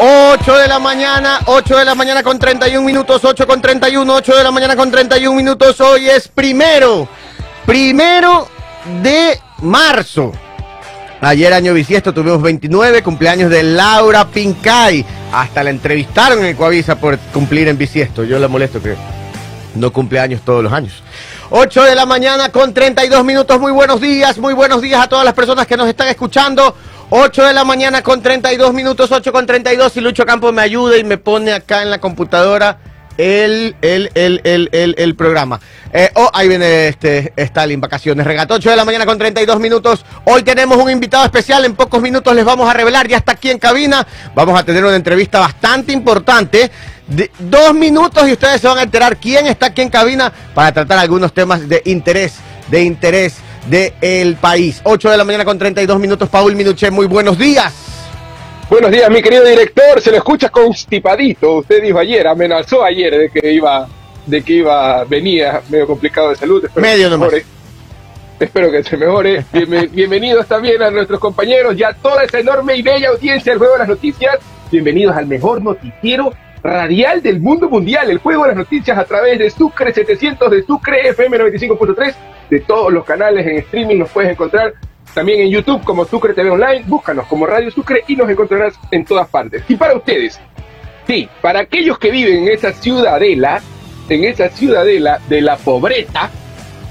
8 de la mañana, 8 de la mañana con 31 minutos, 8 con 31, 8 de la mañana con 31 minutos. Hoy es primero, primero de marzo. Ayer año bisiesto tuvimos 29, cumpleaños de Laura Pincay. Hasta la entrevistaron en Coavisa por cumplir en bisiesto. Yo la molesto que no cumple años todos los años. 8 de la mañana con 32 minutos. Muy buenos días, muy buenos días a todas las personas que nos están escuchando. 8 de la mañana con 32 minutos, 8 con 32. Si Lucho Campo me ayuda y me pone acá en la computadora el, el, el, el, el, el programa. Eh, oh, ahí viene este Stalin, vacaciones. Regato 8 de la mañana con 32 minutos. Hoy tenemos un invitado especial. En pocos minutos les vamos a revelar. Ya está aquí en cabina. Vamos a tener una entrevista bastante importante. De dos minutos y ustedes se van a enterar quién está aquí en cabina para tratar algunos temas de interés, de interés del país. 8 de la mañana con 32 minutos. Paul Minuché, muy buenos días. Buenos días, mi querido director. Se lo escucha constipadito. Usted dijo ayer, amenazó ayer de que iba, de que iba, venía medio complicado de salud. Espero medio nomás. Espero que se mejore. bienvenidos también a nuestros compañeros y a toda esa enorme y bella audiencia del Juego de las Noticias. Bienvenidos al mejor noticiero radial del mundo mundial, el Juego de las Noticias a través de Sucre 700, de Sucre FM 95.3, de todos los canales en streaming los puedes encontrar también en YouTube como Sucre TV Online, búscanos como Radio Sucre y nos encontrarás en todas partes. Y para ustedes, sí, para aquellos que viven en esa ciudadela, en esa ciudadela de la pobreza,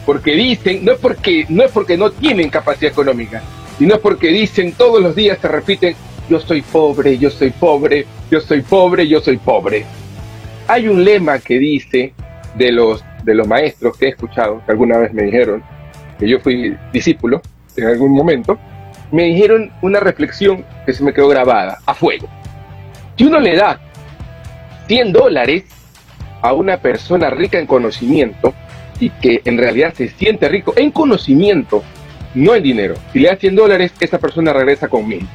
porque dicen, no es porque no, es porque no tienen capacidad económica, sino es porque dicen todos los días, se repiten, yo soy pobre, yo soy pobre, yo soy pobre, yo soy pobre. Hay un lema que dice de los, de los maestros que he escuchado, que alguna vez me dijeron, que yo fui discípulo en algún momento, me dijeron una reflexión que se me quedó grabada, a fuego. Si uno le da 100 dólares a una persona rica en conocimiento y que en realidad se siente rico en conocimiento, no en dinero, si le da 100 dólares, esa persona regresa con mil.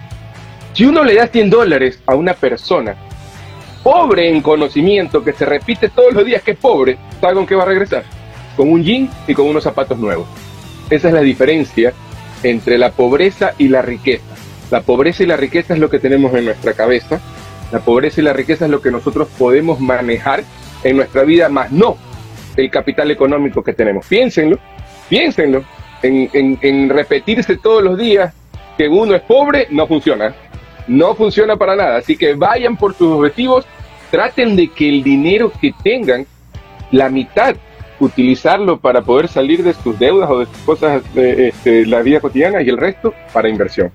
Si uno le da 100 dólares a una persona pobre en conocimiento, que se repite todos los días que es pobre, ¿sabe con qué va a regresar? Con un jean y con unos zapatos nuevos. Esa es la diferencia entre la pobreza y la riqueza. La pobreza y la riqueza es lo que tenemos en nuestra cabeza. La pobreza y la riqueza es lo que nosotros podemos manejar en nuestra vida, más no el capital económico que tenemos. Piénsenlo, piénsenlo. En, en repetirse todos los días que uno es pobre, no funciona no funciona para nada. Así que vayan por sus objetivos, traten de que el dinero que tengan, la mitad, utilizarlo para poder salir de sus deudas o de sus cosas de este, la vida cotidiana y el resto para inversión.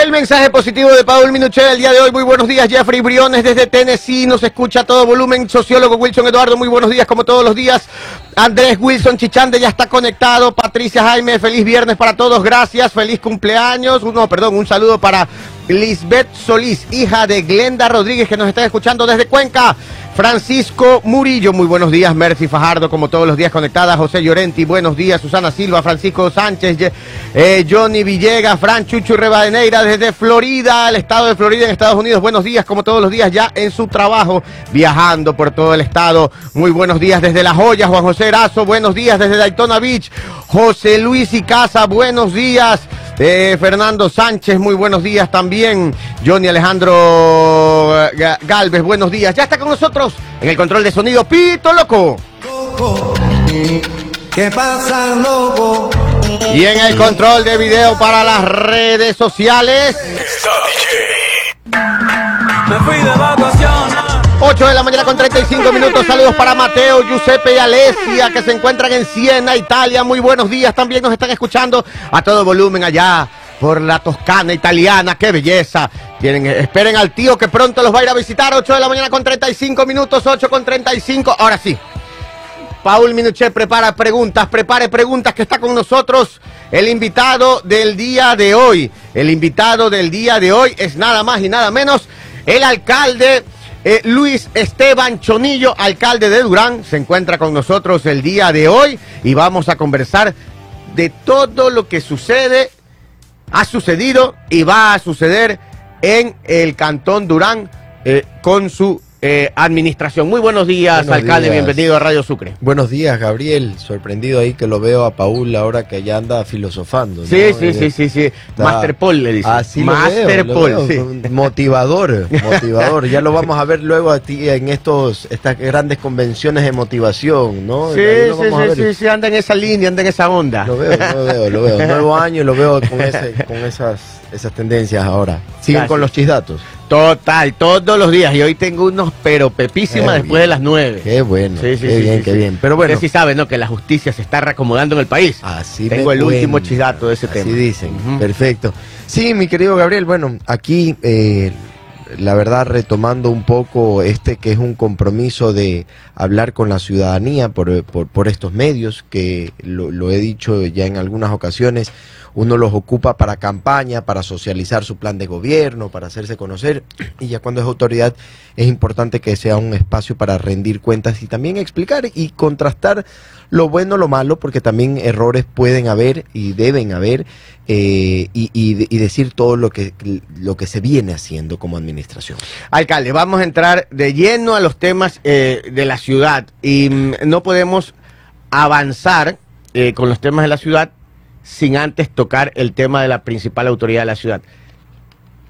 El mensaje positivo de Paul Minuchet el día de hoy. Muy buenos días, Jeffrey Briones desde Tennessee. Nos escucha a todo volumen. Sociólogo Wilson Eduardo, muy buenos días, como todos los días. Andrés Wilson Chichande ya está conectado. Patricia Jaime, feliz viernes para todos. Gracias, feliz cumpleaños. No, perdón, un saludo para Lisbeth Solís, hija de Glenda Rodríguez, que nos está escuchando desde Cuenca. Francisco Murillo, muy buenos días. Mercy Fajardo, como todos los días conectada. José Llorenti, buenos días. Susana Silva, Francisco Sánchez, eh, Johnny Villegas, Fran Chuchu Rebadeneira desde Florida, el estado de Florida en Estados Unidos. Buenos días, como todos los días, ya en su trabajo, viajando por todo el estado. Muy buenos días desde La Joya, Juan José Erazo. Buenos días desde Daytona Beach. José Luis y Casa, buenos días. Eh, Fernando Sánchez, muy buenos días también. Johnny Alejandro eh, Galvez, buenos días. Ya está con nosotros en el control de sonido Pito Loco. ¿Qué pasa, loco? Y en el control de video para las redes sociales. Me fui de vacaciones. 8 de la mañana con 35 minutos. Saludos para Mateo, Giuseppe y Alessia que se encuentran en Siena, Italia. Muy buenos días. También nos están escuchando a todo volumen allá por la Toscana italiana. ¡Qué belleza! Tienen, esperen al tío que pronto los va a ir a visitar. 8 de la mañana con 35 minutos, 8 con 35. Ahora sí. Paul Minuchet prepara preguntas, prepare preguntas que está con nosotros el invitado del día de hoy. El invitado del día de hoy es nada más y nada menos el alcalde eh, Luis Esteban Chonillo, alcalde de Durán, se encuentra con nosotros el día de hoy y vamos a conversar de todo lo que sucede, ha sucedido y va a suceder en el Cantón Durán eh, con su eh, administración. Muy buenos días, Buenos alcalde, días. bienvenido a Radio Sucre. Buenos días, Gabriel. Sorprendido ahí que lo veo a Paul ahora que ya anda filosofando. ¿no? Sí, sí, Eh, sí, sí, sí. está- Master Paul le dice. Así lo Master lo Paul, veo, sí. un Motivador, motivador. ya lo vamos a ver luego a ti en estos estas grandes convenciones de motivación, ¿no? Sí, sí, sí, sí, sí, anda en esa línea, anda en esa onda. Lo veo, lo veo, lo veo. Nuevo año y lo veo con, ese, con esas, esas tendencias ahora. Siguen con los chisdatos. Total, todos los días. Y hoy tengo unos pero pepísimas después de las nueve. Qué bueno, Sí, sí, qué sí, bien, sí, qué sí. bien. Pero bueno, Usted sí sabe, ¿no? Que la justicia se está reacomodando en el país. Así Tengo me el último chidato de ese así tema. dicen, Ujú. perfecto. Sí, mi querido Gabriel, bueno, aquí eh, la verdad retomando un poco este que es un compromiso de hablar con la ciudadanía por, por, por estos medios, que lo, lo he dicho ya en algunas ocasiones, uno los ocupa para campaña, para socializar su plan de gobierno, para hacerse conocer, y ya cuando es autoridad es importante que sea un espacio para rendir cuentas y también explicar y contrastar lo bueno, lo malo, porque también errores pueden haber y deben haber, eh, y, y- decir todo lo que, lo que se viene haciendo como administración. Alcalde, vamos a entrar de lleno a los temas eh, de la ciudad y mm, no podemos avanzar eh, con los temas de la ciudad sin antes tocar el tema de la principal autoridad de la ciudad.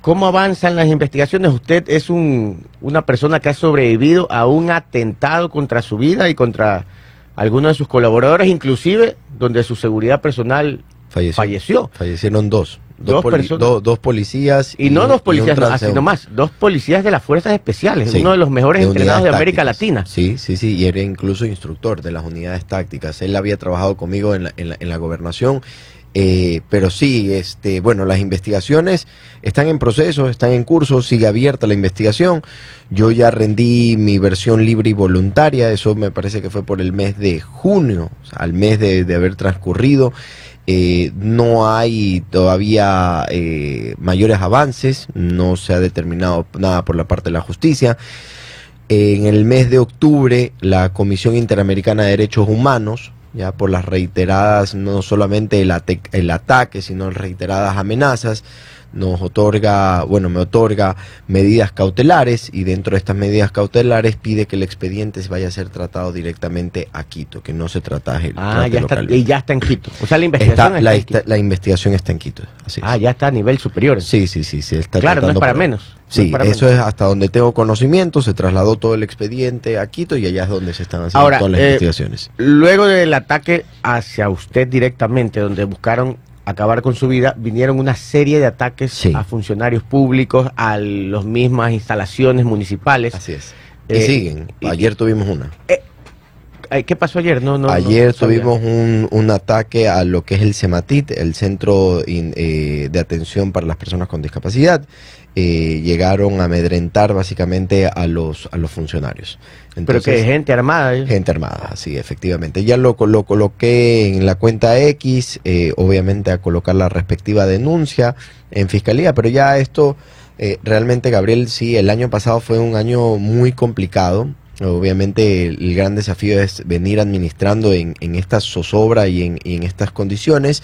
¿Cómo avanzan las investigaciones? Usted es un, una persona que ha sobrevivido a un atentado contra su vida y contra algunos de sus colaboradores, inclusive donde su seguridad personal Falleció. falleció. Fallecieron dos. Dos poli- personas. do- dos policías. Y no dos policías, no, así nomás, dos policías de las fuerzas especiales, Sí, uno de los mejores de entrenados de América. Latina. Sí, sí, sí, y era incluso instructor de las unidades tácticas. Él había trabajado conmigo en la, en la, en la gobernación. eh, pero sí, este, bueno, las investigaciones están en proceso, están en curso, sigue abierta la investigación. Yo ya rendí mi versión libre y voluntaria, eso me parece que fue por el mes de junio, o sea, al mes de, de haber transcurrido. Eh, no hay todavía eh, mayores avances, no se ha determinado nada por la parte de la justicia. En el mes de octubre, la Comisión Interamericana de Derechos Humanos, ya por las reiteradas, no solamente el, el ataque, sino reiteradas amenazas, nos otorga, bueno, me otorga medidas cautelares y dentro de estas medidas cautelares pide que el expediente se vaya a ser tratado directamente a Quito, que no se trataje Ah, trate ya está, y ya está en Quito. O sea, la investigación Está- está la, en Quito. la investigación está en Quito. así es. Ah, ya está a nivel superior. Sí, sí, sí, se está Claro, no es para por- menos. no Sí, para eso menos. es hasta donde tengo conocimiento, se trasladó todo el expediente a Quito y allá es donde se están haciendo Ahora, todas las eh, investigaciones. Luego del ataque hacia usted directamente, donde buscaron acabar con su vida, vinieron una serie de ataques Sí. a funcionarios públicos, a las mismas instalaciones municipales. Así es. Y eh, siguen. y- Ayer tuvimos una. Ay, ¿Qué pasó ayer? No, no, Ayer no tuvimos un, un ataque a lo que es el CEMATIT, el Centro in- eh, de Atención para las Personas con Discapacidad. Eh, llegaron a amedrentar básicamente a los, a los funcionarios. Pero que gente armada. ¿eh? Gente armada, sí, efectivamente. Ya lo, lo coloqué en la cuenta X, eh, obviamente a colocar la respectiva denuncia en fiscalía, pero ya esto, eh, realmente, Gabriel, sí, el año pasado fue un año muy complicado. Obviamente el, gran desafío es venir administrando en, en esta zozobra y en, y en estas condiciones.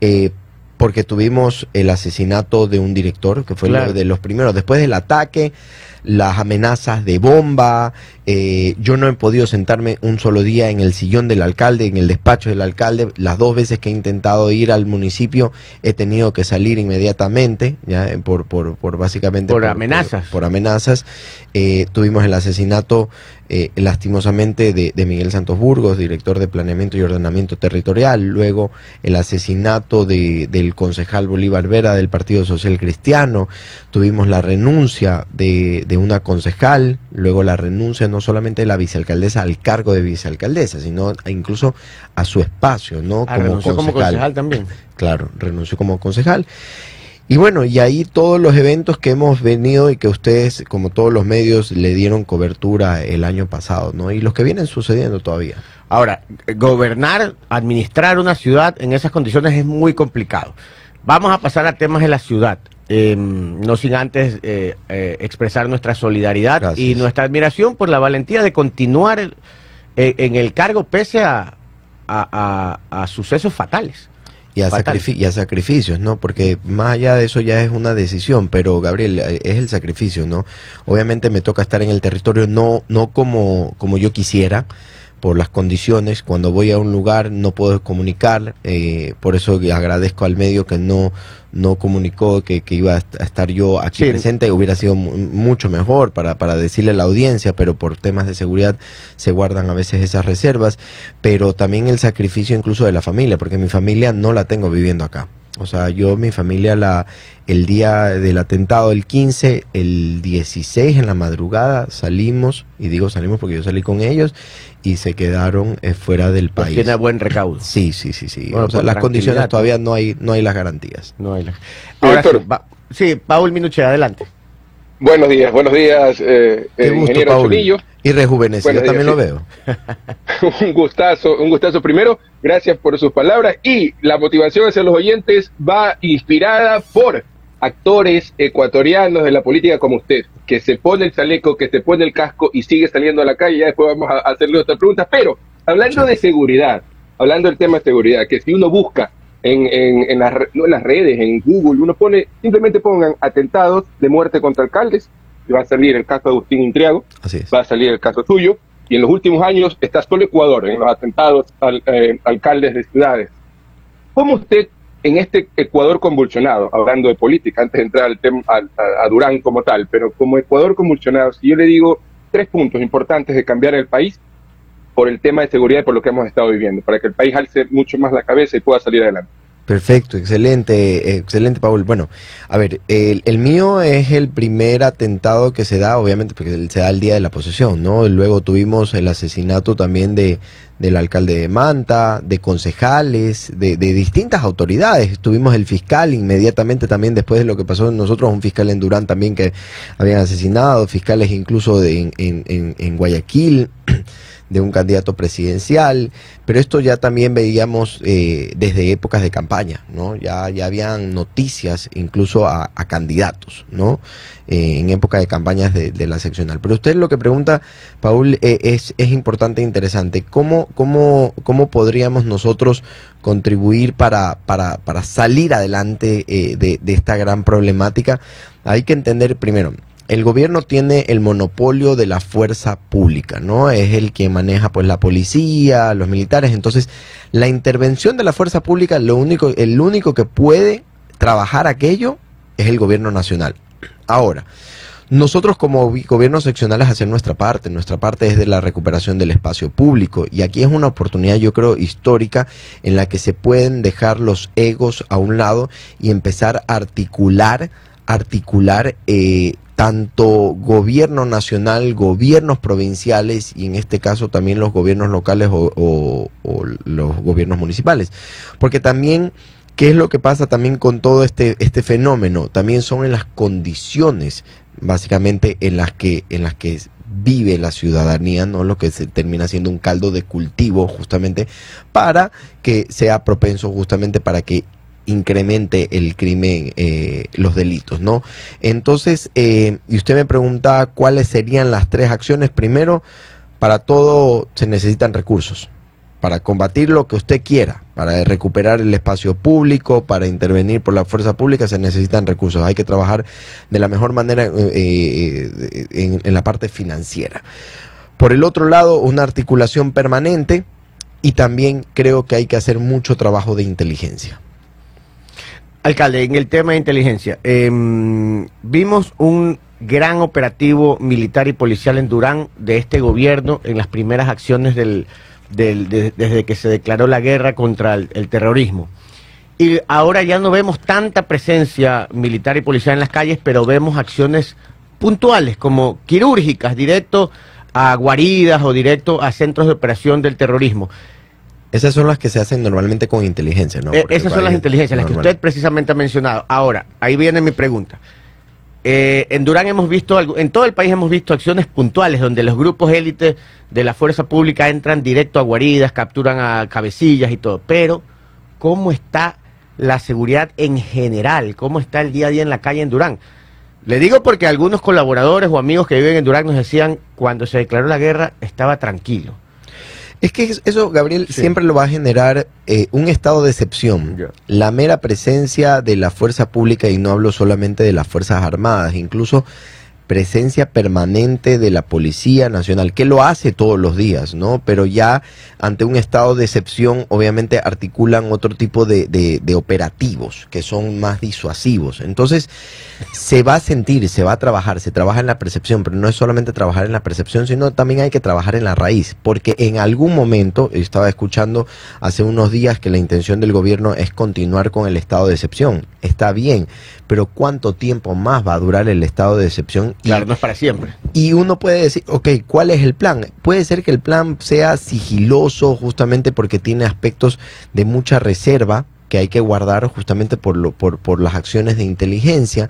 eh, porque tuvimos el asesinato de un director, que fue Claro. de los primeros. Después del ataque, las amenazas de bomba, eh, yo no he podido sentarme un solo día en el sillón del alcalde, en el despacho del alcalde. Las dos veces que he intentado ir al municipio he tenido que salir inmediatamente, ya eh, por, por, por básicamente Por amenazas. Por, amenazas. Eh, tuvimos el asesinato, eh, lastimosamente, de, de Miguel Santos Burgos, director de Planeamiento y Ordenamiento Territorial. Luego el asesinato de, del concejal Bolívar Vera del Partido Social Cristiano. Tuvimos la renuncia de, de una concejal, luego la renuncia no solamente de la vicealcaldesa al cargo de vicealcaldesa, sino incluso a su espacio, ¿no? Ah, renunció como concejal también. Claro, renunció como concejal. Y bueno, y ahí todos los eventos que hemos venido y que ustedes, como todos los medios, le dieron cobertura el año pasado, ¿no? Y los que vienen sucediendo todavía. Ahora, gobernar, administrar una ciudad en esas condiciones es muy complicado. Vamos a pasar a temas de la ciudad. eh, no sin antes eh, eh, expresar nuestra solidaridad Gracias. y nuestra admiración por la valentía de continuar eh, en el cargo pese a, a- a- a sucesos fatales. Y a, y a sacrificios, ¿no? Porque más allá de eso ya es una decisión, pero Gabriel, eh, es el sacrificio, ¿no? Obviamente me toca estar en el territorio no, no como, como yo quisiera, por las condiciones. Cuando voy a un lugar no puedo comunicar, eh, por eso agradezco al medio que no, no comunicó que, que iba a est- a estar yo aquí Sí. presente, hubiera sido mu- mucho mejor para, para decirle a la audiencia, pero por temas de seguridad se guardan a veces esas reservas, pero también el sacrificio incluso de la familia, porque mi familia no la tengo viviendo acá. O sea, yo, mi familia, la, el día del atentado, el 15, el 16 en la madrugada salimos, y digo salimos porque yo salí con ellos, y se quedaron eh, fuera del Pues país. tiene buen recaudo. Sí, sí, sí, sí. Bueno, o sea, por las condiciones todavía no hay, no hay las garantías. No hay la- Ahora sí, Doctor. sí, Paul Minuche, adelante. Buenos días, buenos días, eh, Qué eh, gusto, ingeniero Paul. Chunillo. Y rejuvenecido, Buenos también lo veo. un gustazo, un gustazo primero. Gracias por sus palabras y la motivación hacia los oyentes va inspirada por actores ecuatorianos de la política como usted, que se pone el chaleco, que se pone el casco y sigue saliendo a la calle. Ya después vamos a hacerle otras preguntas. Pero hablando de seguridad, hablando del tema de seguridad, que si uno busca en, en, en, las, no en las redes, en Google, uno pone, simplemente pongan atentados de muerte contra alcaldes va a salir el caso de Agustín Intriago Así va a salir el caso suyo. Y en los últimos años está solo Ecuador en los atentados al eh, alcaldes de ciudades. ¿Cómo usted, en este Ecuador convulsionado, hablando de política, antes de entrar al tema, al- a, a Durán como tal, pero como Ecuador convulsionado, si yo le digo tres puntos importantes de cambiar el país por el tema de seguridad y por lo que hemos estado viviendo, para que el país alce mucho más la cabeza y pueda salir adelante? Perfecto, excelente, excelente, Paul. Bueno, a ver, el, el mío es el primer atentado que se da, obviamente, porque se da el día de la posesión, ¿no? Luego tuvimos el asesinato también de del alcalde de Manta, de concejales, de, de distintas autoridades. Tuvimos el fiscal inmediatamente también después de lo que pasó nosotros, un fiscal en Durán también que habían asesinado, fiscales incluso de, en, en, en- en Guayaquil. De un candidato presidencial, pero esto ya también veíamos eh, desde épocas de campaña, ¿no? Ya, ya habían noticias incluso a, candidatos, ¿no? Eh, en época de campañas de, la seccional. Pero usted lo que pregunta, Paul, eh, es, es importante e interesante. ¿Cómo, cómo, ¿Cómo podríamos nosotros contribuir para, para, para salir adelante de, de esta gran problemática? Hay que entender primero, el gobierno tiene el monopolio de la fuerza pública, ¿no? Es el que maneja pues la policía, los militares, entonces la intervención de la fuerza pública, lo único, el único que puede trabajar aquello es el gobierno nacional. Ahora, nosotros como gobiernos seccionales hacer nuestra parte, nuestra parte es de la recuperación del espacio público y aquí es una oportunidad yo creo histórica en la que se pueden dejar los egos a un lado y empezar a articular, articular eh, tanto gobierno nacional, gobiernos provinciales y en este caso también los gobiernos locales o, los gobiernos municipales. Porque también, ¿qué es lo que pasa también con todo este, este fenómeno? También son en las condiciones básicamente en las que, en las que vive la ciudadanía, ¿no? Lo que se termina siendo un caldo de cultivo justamente para que sea propenso justamente para que incremente el crimen, eh, los delitos, ¿no? Entonces, eh, y usted me pregunta cuáles serían las tres acciones. Primero, para todo se necesitan recursos. Para combatir lo que usted quiera, para recuperar el espacio público, para intervenir por la fuerza pública, se necesitan recursos. Hay que trabajar de la mejor manera eh, eh, en la parte financiera. Por el otro lado, una articulación permanente y también creo que hay que hacer mucho trabajo de inteligencia. Alcalde, en el tema de inteligencia, em, vimos un gran operativo militar y policial en Durán de este gobierno en las primeras acciones del, del- de- desde que se declaró la guerra contra el terrorismo. Y ahora ya no vemos tanta presencia militar y policial en las calles, pero vemos acciones puntuales, como quirúrgicas, directo a guaridas o directo a centros de operación del terrorismo. Esas son las que se hacen normalmente con inteligencia, ¿no? Eh, esas son las inteligencias, las que usted precisamente ha mencionado. Ahora, ahí viene mi pregunta. Eh, en Durán hemos visto, en todo el país hemos visto acciones puntuales donde los grupos élites de la fuerza pública entran directo a guaridas, capturan a cabecillas y todo. Pero, ¿cómo está la seguridad en general? ¿Cómo está el día a día en la calle en Durán? Le digo porque algunos colaboradores o amigos que viven en Durán nos decían, cuando se declaró la guerra, estaba tranquilo. Es que es- eso, Gabriel, Sí. siempre lo va a generar eh, un estado de excepción. La mera presencia de la fuerza pública, y no hablo solamente de las Fuerzas Armadas, incluso presencia permanente de la Policía Nacional, que lo hace todos los días, ¿no? Pero ya ante un estado de excepción, obviamente articulan otro tipo de, de- operativos que son más disuasivos. Entonces, se va a sentir, se va a trabajar, se trabaja en la percepción, pero no es solamente trabajar en la percepción, sino también hay que trabajar en la raíz, porque en algún momento, estaba escuchando hace unos días que la intención del gobierno es continuar con el estado de excepción. Está bien, pero ¿cuánto tiempo más va a durar el estado de excepción? Y- Claro, no es para siempre. y uno puede decir, ok, ¿cuál es el plan? Puede ser que el plan sea sigiloso justamente porque tiene aspectos de mucha reserva que hay que guardar justamente por, lo, por, por las acciones de inteligencia,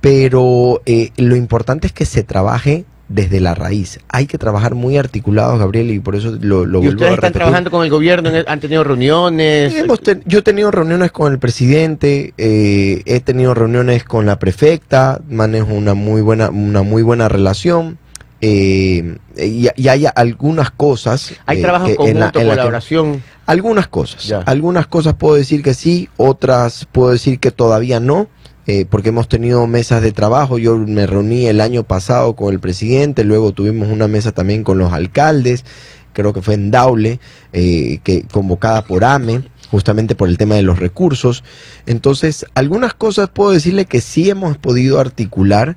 pero eh, lo importante es que se trabaje desde la raíz. Hay que trabajar muy articulados, Gabriel, y por eso lo, lo ¿Y vuelvo ustedes a están trabajando con el gobierno? ¿Han tenido reuniones? Ten- yo he tenido reuniones con el presidente, eh, he tenido reuniones con la prefecta, manejo una muy buena, una muy buena relación. eh, y, y hay algunas cosas. ¿Hay eh, trabajo en conjunto, en la que- colaboración? algunas cosas. Ya. Algunas cosas puedo decir que sí, otras puedo decir que todavía no. Eh, porque hemos tenido mesas de trabajo, yo me reuní el año pasado con el presidente, luego tuvimos una mesa también con los alcaldes, creo que fue en Daule, eh, que convocada por AME, justamente por el tema de los recursos. Entonces, algunas cosas puedo decirle que sí hemos podido articular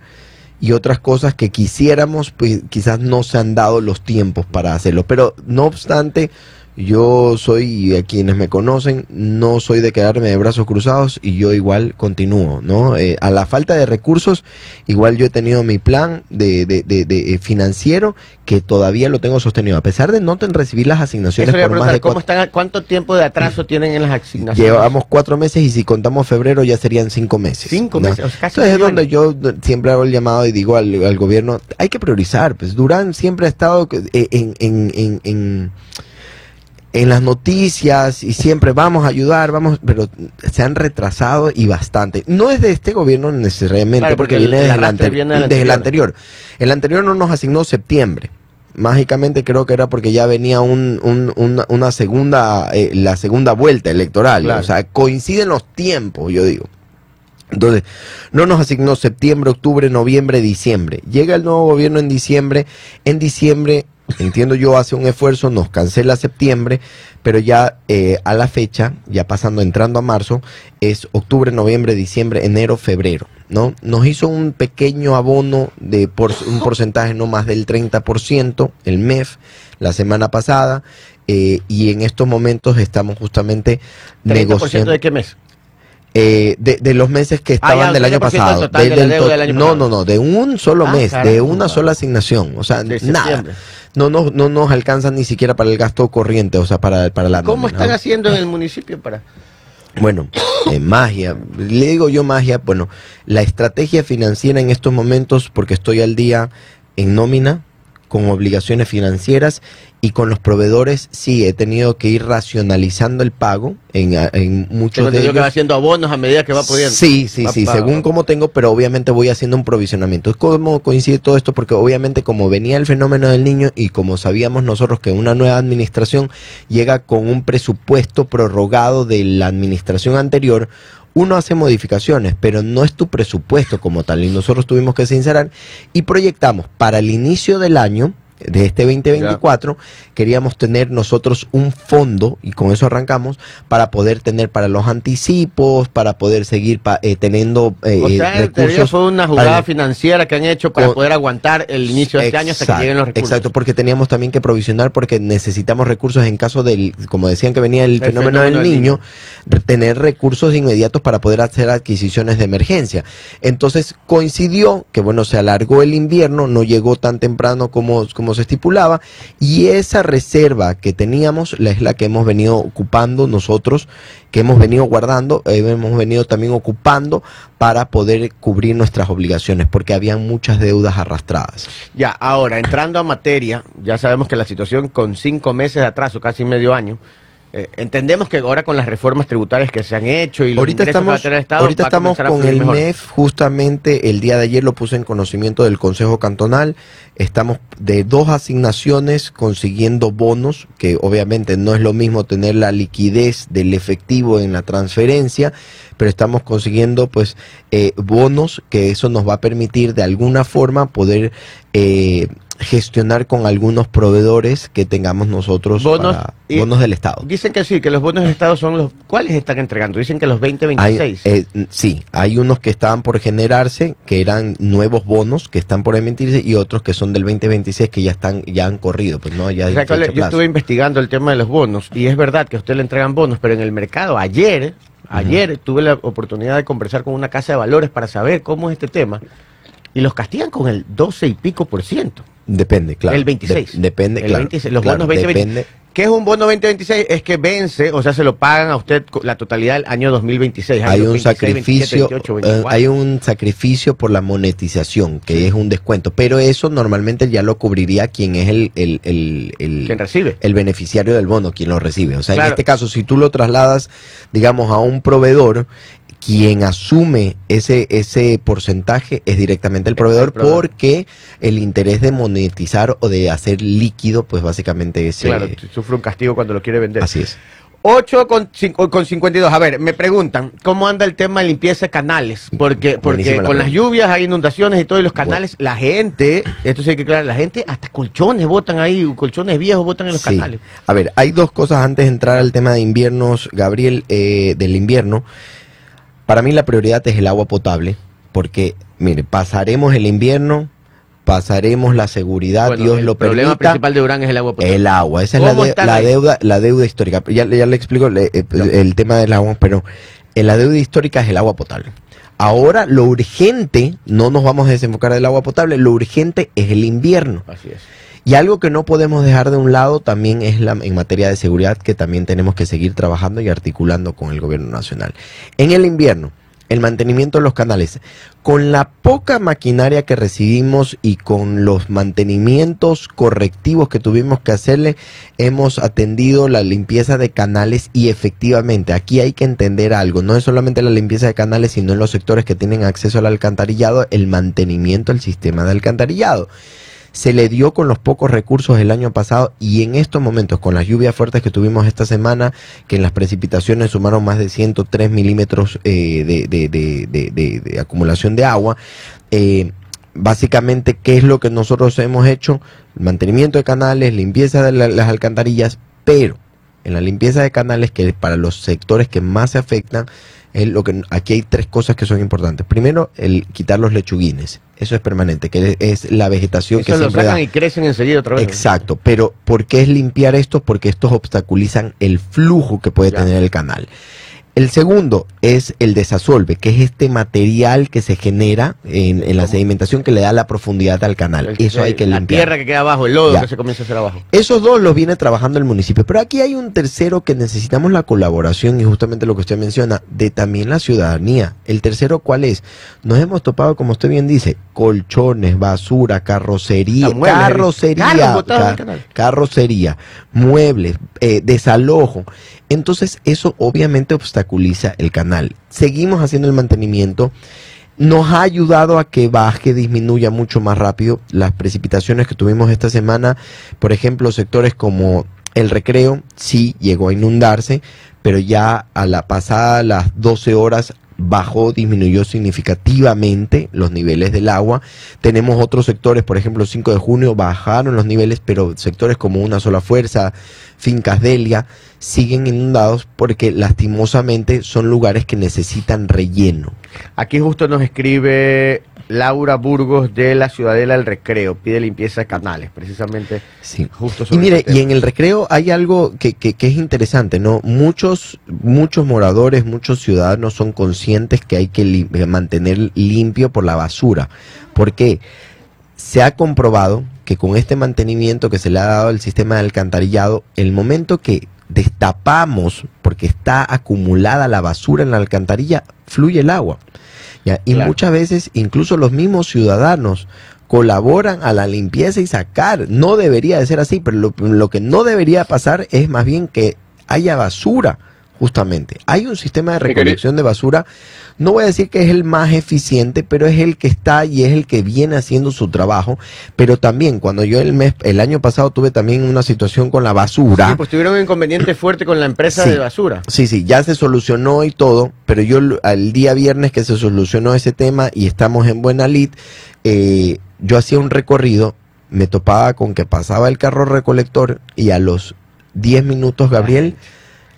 y otras cosas que quisiéramos, pues quizás no se han dado los tiempos para hacerlo. Pero no obstante, yo soy, y a quienes me conocen, no soy de quedarme de brazos cruzados y yo igual continúo, ¿no? Eh, a la falta de recursos, igual yo he tenido mi plan de, de, de- de, eh, financiero que todavía lo tengo sostenido, a pesar de no recibir las asignaciones por más de ¿cómo están, ¿cuánto tiempo de atraso tienen en las asignaciones? Llevamos cuatro meses y si contamos febrero ya serían cinco meses. Cinco ¿no? meses, o sea, casi Entonces es donde yo siempre hago el llamado y digo al, al gobierno, hay que priorizar. Pues Durán siempre ha estado eh, en, en, en, en, en las noticias y siempre vamos a ayudar, vamos, pero se han retrasado y bastante. No es de este gobierno necesariamente, Claro, porque, viene, el desde, el arrastre ante- viene del desde el anterior. anterior. El anterior no nos asignó septiembre. Mágicamente creo que era porque ya venía un, un- una, una segunda, eh, la segunda vuelta electoral. Claro. O sea, coinciden los tiempos, yo digo. Entonces, no nos asignó septiembre, octubre, noviembre, diciembre. Llega el nuevo gobierno en diciembre. En diciembre, entiendo yo, hace un esfuerzo, nos cancela septiembre, pero ya eh, a la fecha, ya pasando, entrando a marzo, es octubre, noviembre, diciembre, enero, febrero. ¿no? Nos hizo un pequeño abono de por, un porcentaje no más del 30%, el MEF, la semana pasada, eh, y en estos momentos estamos justamente 30% negociando de qué mes? Eh, de, de los meses que Ah, estaban ya, del año 30% del pasado. total de la deuda to- del año no, pasado. no, no, de un solo Ah, mes, de una sola asignación. O sea, nada. No, no, no nos alcanza ni siquiera para el gasto corriente, o sea, para, para la ¿Cómo nómina, están ¿no? haciendo en el municipio para...? Bueno, eh, magia. Le digo yo magia, bueno, la estrategia financiera en estos momentos, porque estoy al día en nómina, con obligaciones financieras y con los proveedores, sí, he tenido que ir racionalizando el pago en, en muchos de entendido que ellos. va haciendo abonos a medida que va pudiendo. Sí, sí, Va- sí, va- según va- como tengo, pero obviamente voy haciendo un provisionamiento. ¿Cómo coincide todo esto? Porque obviamente como venía el fenómeno del niño y como sabíamos nosotros que una nueva administración llega con un presupuesto prorrogado de la administración anterior, uno hace modificaciones, pero no es tu presupuesto como tal. Y nosotros tuvimos que sincerar y proyectamos para el inicio del año de este 2024, queríamos tener nosotros un fondo, y con eso arrancamos, para poder tener para los anticipos, para poder seguir pa- eh, teniendo eh, O sea, en teoría recursos. fue una jugada para- financiera que han hecho para Con- poder aguantar el inicio de este año hasta que lleguen los recursos. Exacto, porque teníamos también que provisionar porque necesitamos recursos en caso del, como decían que venía el, El fenómeno, fenómeno del del niño, re- tener recursos inmediatos para poder hacer adquisiciones de emergencia. Entonces coincidió que bueno, se alargó el invierno, no llegó tan temprano como, como se estipulaba y esa reserva que teníamos es la que hemos venido ocupando nosotros, que hemos venido guardando, eh, hemos venido también ocupando para poder cubrir nuestras obligaciones, porque habían muchas deudas arrastradas. Ya, ahora, entrando a materia, ya sabemos que la situación con cinco meses de atraso, casi medio año, eh, entendemos que ahora con las reformas tributarias que se han hecho y los Ahorita ingresos que va a estamos, Estado, ahorita estamos con el mejor. MEF, justamente el día de ayer lo puse en conocimiento del Consejo Cantonal. Estamos de dos asignaciones consiguiendo bonos, que obviamente no es lo mismo tener la liquidez del efectivo en la transferencia, pero estamos consiguiendo pues eh, bonos que eso nos va a permitir de alguna forma poder eh, gestionar con algunos proveedores que tengamos nosotros Bonos para- y- bonos del Estado. Dicen que sí, que los bonos del Estado son los... ¿Cuáles están entregando? Dicen que los Hay, 2026. eh, sí, hay unos que estaban por generarse, que eran nuevos bonos que están por emitirse y otros que son del 2026 que ya están ya han corrido, pues no, ya O sea, yo plazo. estuve investigando el tema de los bonos y es verdad que a usted le entregan bonos, pero en el mercado ayer, ayer tuve la oportunidad de conversar con una casa de valores para saber cómo es este tema y los castigan con el 12 y pico por ciento. Depende, claro. el 26. De- depende, El claro. 26, los claro, bonos 2026. depende. ¿Qué es un bono 2026? Es que vence, o sea, se lo pagan a usted la totalidad del año 2026. Hay un 26, 27, sacrificio, 28, eh, 24. hay un sacrificio por la monetización, que es un descuento, pero eso normalmente ya lo cubriría quien es el, el, el, el- ¿Quién recibe? el beneficiario del bono, quien lo recibe. O sea, en este caso, si tú lo trasladas, digamos, a un proveedor, quien asume ese, ese porcentaje es directamente el proveedor, proveedor. porque el interés de monetizar o de hacer líquido, pues básicamente es... Claro, eh, sufre un castigo cuando lo quiere vender. así es. 8 con, con 52. A ver, me preguntan, ¿cómo anda el tema de limpieza de canales? Porque, porque Buenísima la con las lluvias hay inundaciones y todo, y los canales, la gente, esto sí hay que aclarar, la gente hasta colchones botan ahí, colchones viejos botan en los Sí. canales. A ver, hay dos cosas antes de entrar al tema de inviernos, Gabriel, eh, del invierno. Para mí la prioridad es el agua potable, porque, mire, pasaremos el invierno, pasaremos la seguridad, Bueno, Dios el lo problema permita. principal de Durán es el agua potable. El agua, esa es la, ¿Cómo de- están la deuda, la deuda histórica. Ya, ya le explico le- eh, el tema del agua, pero en la deuda histórica es el agua potable. Ahora lo urgente, no nos vamos a desenfocar del agua potable, lo urgente es el invierno. Así es. Y algo que no podemos dejar de un lado también es la, en materia de seguridad que también tenemos que seguir trabajando y articulando con el gobierno nacional. En el invierno, el mantenimiento de los canales. Con la poca maquinaria que recibimos y con los mantenimientos correctivos que tuvimos que hacerle, hemos atendido la limpieza de canales y efectivamente aquí hay que entender algo. No es solamente la limpieza de canales, sino en los sectores que tienen acceso al alcantarillado, el mantenimiento del sistema de alcantarillado se le dio con los pocos recursos el año pasado y en estos momentos, con las lluvias fuertes que tuvimos esta semana, que en las precipitaciones sumaron más de 103 milímetros eh, de, acumulación de agua, eh, básicamente, ¿qué es lo que nosotros hemos hecho? Mantenimiento de canales, limpieza de la- las alcantarillas, pero en la limpieza de canales, que para los sectores que más se afectan, es lo que aquí hay tres cosas que son importantes. Primero, el quitar los lechuguines. Eso es permanente, que es la vegetación que Eso lo siempre sacan da. y crecen enseguida otra vez. Exacto, pero ¿por qué es limpiar estos? Porque estos obstaculizan el flujo que puede Ya. tener el canal. El segundo es el desasolve, que es este material que se genera en, en la sedimentación que le da la profundidad al canal. El- Eso hay que la limpiar. tierra que queda abajo, el lodo Ya. que se comienza a hacer abajo. Esos dos los viene trabajando el municipio, pero aquí hay un tercero que necesitamos la colaboración y justamente lo que usted menciona, de también la ciudadanía. El tercero, ¿cuál es? Nos hemos topado, como usted bien dice, colchones, basura, carrocería, muebles, carrocería, carrocería, muebles, eh, desalojo. Entonces eso obviamente obstaculiza el canal. Seguimos haciendo el mantenimiento. Nos ha ayudado a que baje, disminuya mucho más rápido las precipitaciones que tuvimos esta semana. Por ejemplo, sectores como el recreo sí llegó a inundarse, pero ya a la pasada las 12 horas bajó, disminuyó significativamente los niveles del agua. Tenemos otros sectores, por ejemplo, 5 de junio bajaron los niveles, pero sectores como Una Sola Fuerza, Fincas Delia, siguen inundados porque lastimosamente son lugares que necesitan relleno. Aquí justo nos escribe Laura Burgos de la Ciudadela del Recreo, pide limpieza de canales, precisamente Sí. justo Y mire, y en el recreo hay algo que, que- que es interesante, ¿no? Muchos, muchos moradores, muchos ciudadanos son conscientes que hay que lim- eh, mantener limpio por la basura. ¿Por qué? Se ha comprobado que con este mantenimiento que se le ha dado al sistema de alcantarillado, el momento que destapamos, porque está acumulada la basura en la alcantarilla, fluye el agua. ¿Ya? Y Claro. muchas veces incluso los mismos ciudadanos colaboran a la limpieza y sacar. No debería de ser así, pero lo, lo que no debería pasar es más bien que haya basura, justamente. Hay un sistema de recolección de basura, no voy a decir que es el más eficiente, pero es el que está y es el que viene haciendo su trabajo. Pero también, cuando yo el mes, el año pasado tuve también una situación con la basura. Sí, pues tuvieron un inconveniente fuerte con la empresa Sí. de basura. Sí, sí, ya se solucionó y todo, pero yo al día viernes que se solucionó ese tema y estamos en buena lid, eh, yo hacía un recorrido, me topaba con que pasaba el carro recolector y a los 10 minutos, Gabriel,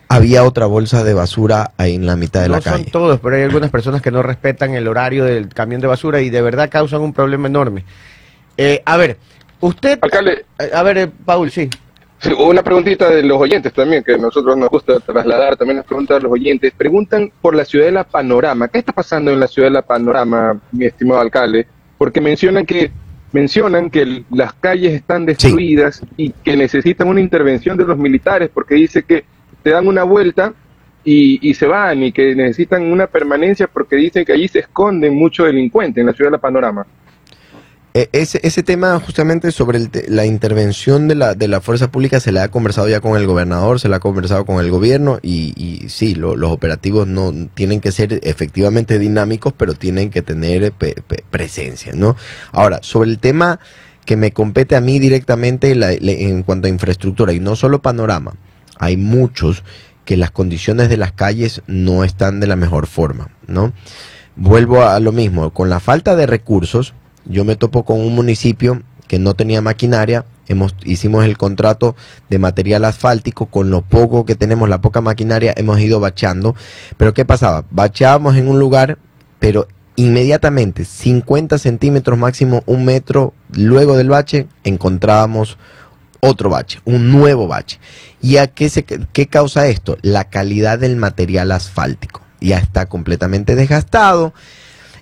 había otra bolsa de basura ahí en la mitad de no la son calle. todos, pero hay algunas personas que no respetan el horario del camión de basura y de verdad causan un problema enorme. Eh, a ver, usted... Alcalde, A ver, eh, Paul, sí. Sí, una preguntita de los oyentes también, que a nosotros nos gusta trasladar también las preguntas de los oyentes. Preguntan por la Ciudadela Panorama. ¿Qué está pasando en la Ciudadela Panorama, mi estimado alcalde? Porque mencionan que mencionan que las calles están destruidas y que necesitan una intervención de los militares, porque dice que te dan una vuelta y, se van y que necesitan una permanencia porque dicen que allí se esconden muchos delincuentes en la Ciudadela Panorama. Eh, ese, ese tema justamente sobre el la intervención de la, de la fuerza pública se le ha conversado ya con el gobernador, se le ha conversado con el gobierno y, sí, lo- los operativos no tienen que ser efectivamente dinámicos, pero tienen que tener presencia, ¿no? Ahora, sobre el tema que me compete a mí directamente la- le- en cuanto a infraestructura y no solo panorama, hay muchos que las condiciones de las calles no están de la mejor forma, ¿no? Vuelvo a lo mismo, con la falta de recursos, yo me topo con un municipio que no tenía maquinaria, hemos, hicimos el contrato de material asfáltico, con lo poco que tenemos, la poca maquinaria, hemos ido bachando, pero ¿qué pasaba? Bachábamos en un lugar, pero inmediatamente, 50 centímetros máximo, un metro, luego del bache, encontrábamos otro bache, un nuevo bache. ¿Y a qué, se, qué causa esto? La calidad del material asfáltico. Ya está completamente desgastado.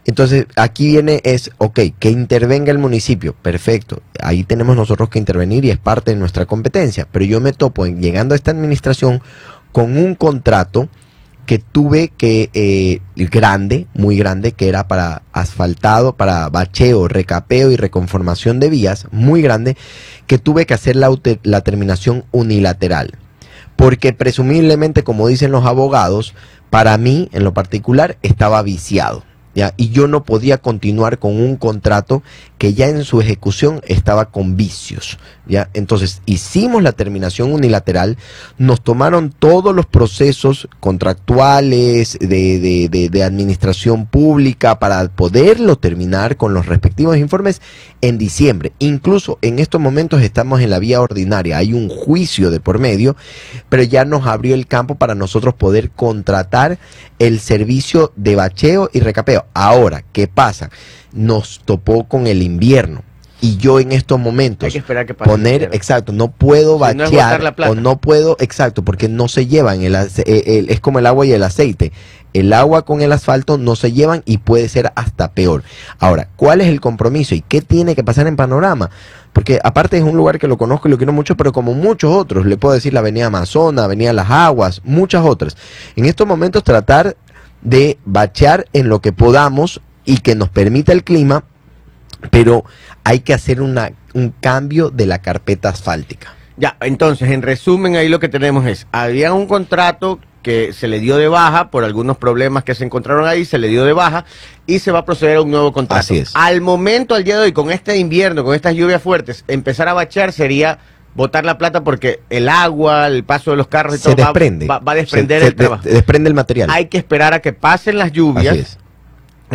Entonces, aquí viene es, ok, que intervenga el municipio, perfecto, ahí tenemos nosotros que intervenir y es parte de nuestra competencia, pero yo me topo en, llegando a esta administración con un contrato que tuve que, eh, grande, muy grande, que era para asfaltado, para bacheo, recapeo y reconformación de vías, muy grande, que tuve que hacer la, terminación unilateral. Porque presumiblemente, como dicen los abogados, para mí, en lo particular, estaba viciado. Y yo no podía continuar con un contrato que ya en su ejecución estaba con vicios. ¿ya? Entonces hicimos la terminación unilateral, nos tomaron todos los procesos contractuales de- de- de administración pública para poderlo terminar con los respectivos informes en diciembre. Incluso en estos momentos estamos en la vía ordinaria, hay un juicio de por medio, pero ya nos abrió el campo para nosotros poder contratar el servicio de bacheo y recapeo. Ahora, ¿qué pasa? Nos topó con el invierno. Y yo en estos momentos Hay que esperar que pase. poner, exacto, no puedo Si no bachear la plata. o no puedo, exacto, porque no se llevan, el, eh, el- es como el agua y el aceite. El agua con el asfalto no se llevan y puede ser hasta peor. Ahora, ¿cuál es el compromiso y qué tiene que pasar en Panorama? Porque aparte es un lugar que lo conozco y lo quiero mucho, pero como muchos otros, le puedo decir la Avenida Amazonas, Avenida Las Aguas, muchas otras. En estos momentos tratar de bachear en lo que podamos y que nos permita el clima, pero hay que hacer una, un cambio de la carpeta asfáltica. Ya, entonces, en resumen, ahí lo que tenemos es, había un contrato que se le dio de baja por algunos problemas que se encontraron ahí, se le dio de baja y se va a proceder a un nuevo contrato. Así es. Al momento, al día de hoy, con este invierno, con estas lluvias fuertes, empezar a bachear sería botar la plata porque el agua, el paso de los carros y Se todo va- desprende. va, va a desprender Se- el trabajo. de- desprende el material. Hay que esperar a que pasen las lluvias.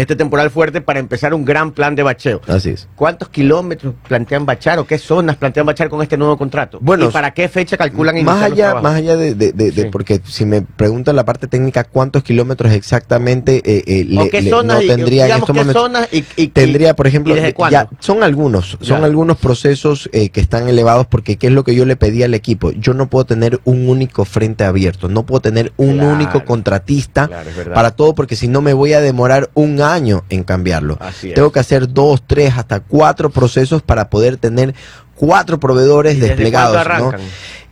Este temporal fuerte, para empezar un gran plan de bacheo. Así es. ¿Cuántos kilómetros plantean bachar o qué zonas plantean bachar con este nuevo contrato? Bueno, ¿Y para qué fecha calculan más los allá, trabajos? más allá de, de- de- porque si me preguntan la parte técnica cuántos kilómetros exactamente eh, eh, ¿O le- qué le- zonas? no y- tendría en digamos, estos qué momentos. zonas y, y- Tendría, por ejemplo, ¿y desde ya- son algunos, son Ya. algunos procesos eh, que están elevados porque qué es lo que yo le pedí al equipo. Yo no puedo tener un único frente abierto, no puedo tener un Claro. único contratista Claro, para todo porque si no me voy a demorar un año en cambiarlo. Así es. Tengo que hacer dos, tres, hasta cuatro procesos para poder tener cuatro proveedores ¿Y desde desplegados. ¿no?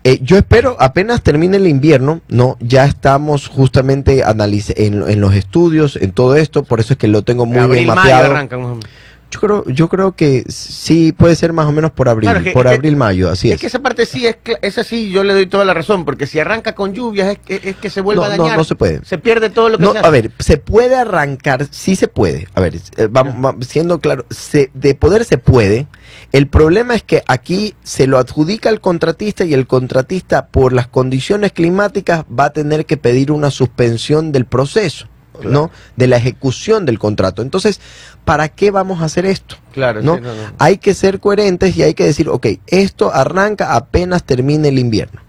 Eh, yo espero apenas termine el invierno, no, ya estamos justamente en, en los estudios, en todo esto, por eso es que lo tengo muy Abril, bien mayo mapeado. arrancan. Yo creo, yo creo que sí puede ser más o menos por abril, Claro, que- por que- abril, mayo, así Es es. que esa parte sí, es, esa sí, yo le doy toda la razón, porque si arranca con lluvias es que, es que se vuelve No, a no, dañar. no se puede. Se pierde todo lo que No, se hace. a ver, se puede arrancar, sí se puede. A ver, eh, vamos, vamos siendo claro, se- de poder se puede. El problema es que aquí se lo adjudica al contratista y el contratista por las condiciones climáticas va a tener que pedir una suspensión del proceso, ¿no? De la ejecución del contrato. Entonces, ¿para qué vamos a hacer esto? Claro, ¿no? sí, no, no. Hay que ser coherentes y hay que decir, ok, esto arranca apenas termine el invierno.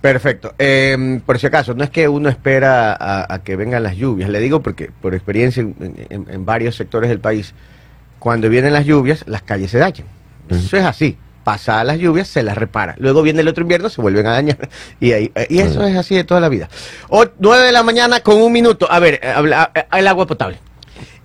Perfecto. Eh, por si acaso, no es que uno espera a, a que vengan las lluvias, le digo porque por experiencia en, en- en varios sectores del país, cuando vienen las lluvias, las calles se dañan. Eso es así. Pasadas las lluvias, se las repara. Luego viene el otro invierno, se vuelven a dañar. Y, ahí, y eso es así de toda la vida. O, 9 de la mañana con un minuto. A ver, eh, habla- eh, el agua potable.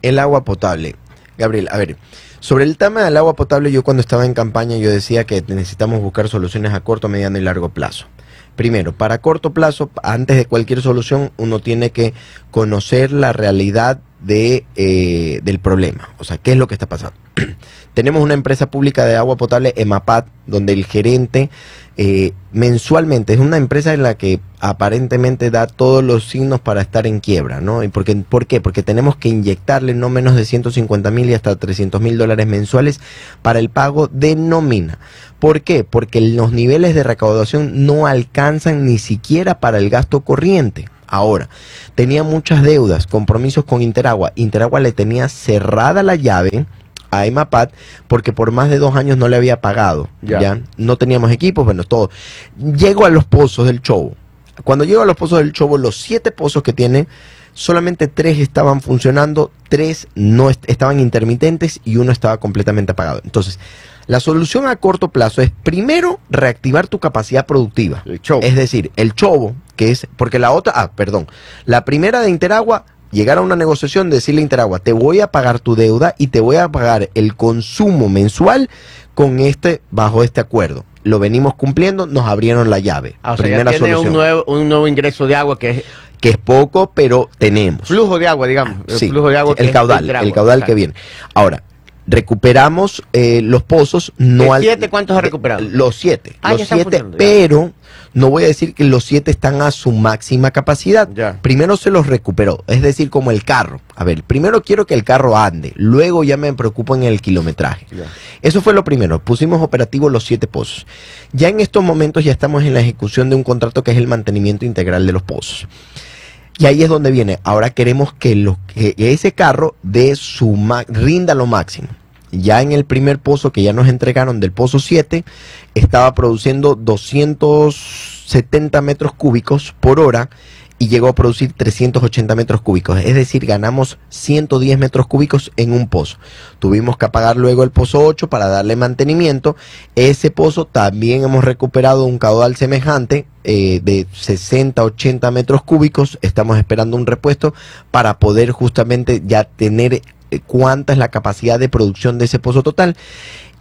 El agua potable. Gabriel, a ver, sobre el tema del agua potable, yo cuando estaba en campaña yo decía que necesitamos buscar soluciones a corto, mediano y largo plazo. Primero, para corto plazo, antes de cualquier solución, uno tiene que conocer la realidad de, eh, del problema. O sea, ¿qué es lo que está pasando? Tenemos una empresa pública de agua potable, EMAPAT, donde el gerente eh, mensualmente es una empresa en la que aparentemente da todos los signos para estar en quiebra, ¿no? ¿Y por qué? ¿Por qué? Porque tenemos que inyectarle no menos de 150 mil y hasta 300 mil dólares mensuales para el pago de nómina. ¿Por qué? Porque los niveles de recaudación no alcanzan ni siquiera para el gasto corriente. Ahora, tenía muchas deudas, compromisos con Interagua. Interagua le tenía cerrada la llave a EMAPAT porque por más de dos años no le había pagado. Ya. Ya. No teníamos equipos, bueno, todo. Llego a los pozos del Chobo. Cuando llego a los pozos del Chobo, los siete pozos que tiene, solamente tres estaban funcionando, tres no est- estaban intermitentes y uno estaba completamente apagado. Entonces, la solución a corto plazo es primero reactivar tu capacidad productiva. El show. Es decir, el chobo, que es, porque la otra, ah, perdón, la primera de Interagua, llegar a una negociación, decirle a Interagua, te voy a pagar tu deuda y te voy a pagar el consumo mensual con este, bajo este acuerdo. Lo venimos cumpliendo, nos abrieron la llave. Ah, o sea, ya tiene solución. un nuevo, un nuevo ingreso de agua que es Que es poco, pero tenemos. flujo de agua, digamos. El Sí, flujo de agua sí, que el es caudal, el caudal que viene. Ahora, recuperamos eh, los pozos, no ¿De al- siete cuántos ha recuperado? Los siete, Ah, los siete, pero no voy a decir que los siete están a su máxima capacidad. Ya. Primero se los recuperó, es decir, como el carro. A ver, primero quiero que el carro ande, luego ya me preocupo en el kilometraje. Ya. Eso fue lo primero, pusimos operativo los siete pozos. Ya en estos momentos ya estamos en la ejecución de un contrato que es el mantenimiento integral de los pozos. Y ahí es donde viene. Ahora queremos que, lo, que ese carro dé su rinda lo máximo. Ya en el primer pozo que ya nos entregaron del pozo 7, estaba produciendo 270 metros cúbicos por hora y llegó a producir 380 metros cúbicos. Es decir, ganamos 110 metros cúbicos en un pozo. Tuvimos que apagar luego el pozo 8 para darle mantenimiento. Ese pozo también hemos recuperado un caudal semejante eh, de 60, 80 metros cúbicos. Estamos esperando un repuesto para poder justamente ya tener eh, cuánta es la capacidad de producción de ese pozo total.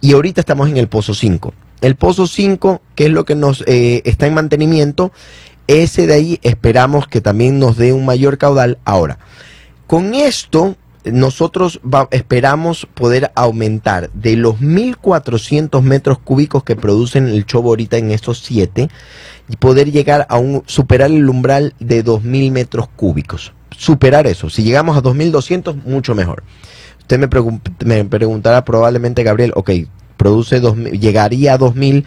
Y ahorita estamos en el pozo 5. El pozo 5, que es lo que nos eh, está en mantenimiento, ese de ahí esperamos que también nos dé un mayor caudal. Ahora, con esto nosotros esperamos poder aumentar de los 1.400 metros cúbicos que producen el chobo ahorita en estos 7 y poder llegar a un superar el umbral de 2.000 metros cúbicos. Superar eso. Si llegamos a 2.200, mucho mejor. Usted me, pregun- me preguntará probablemente, Gabriel, ok, produce 2.000, llegaría a 2.000,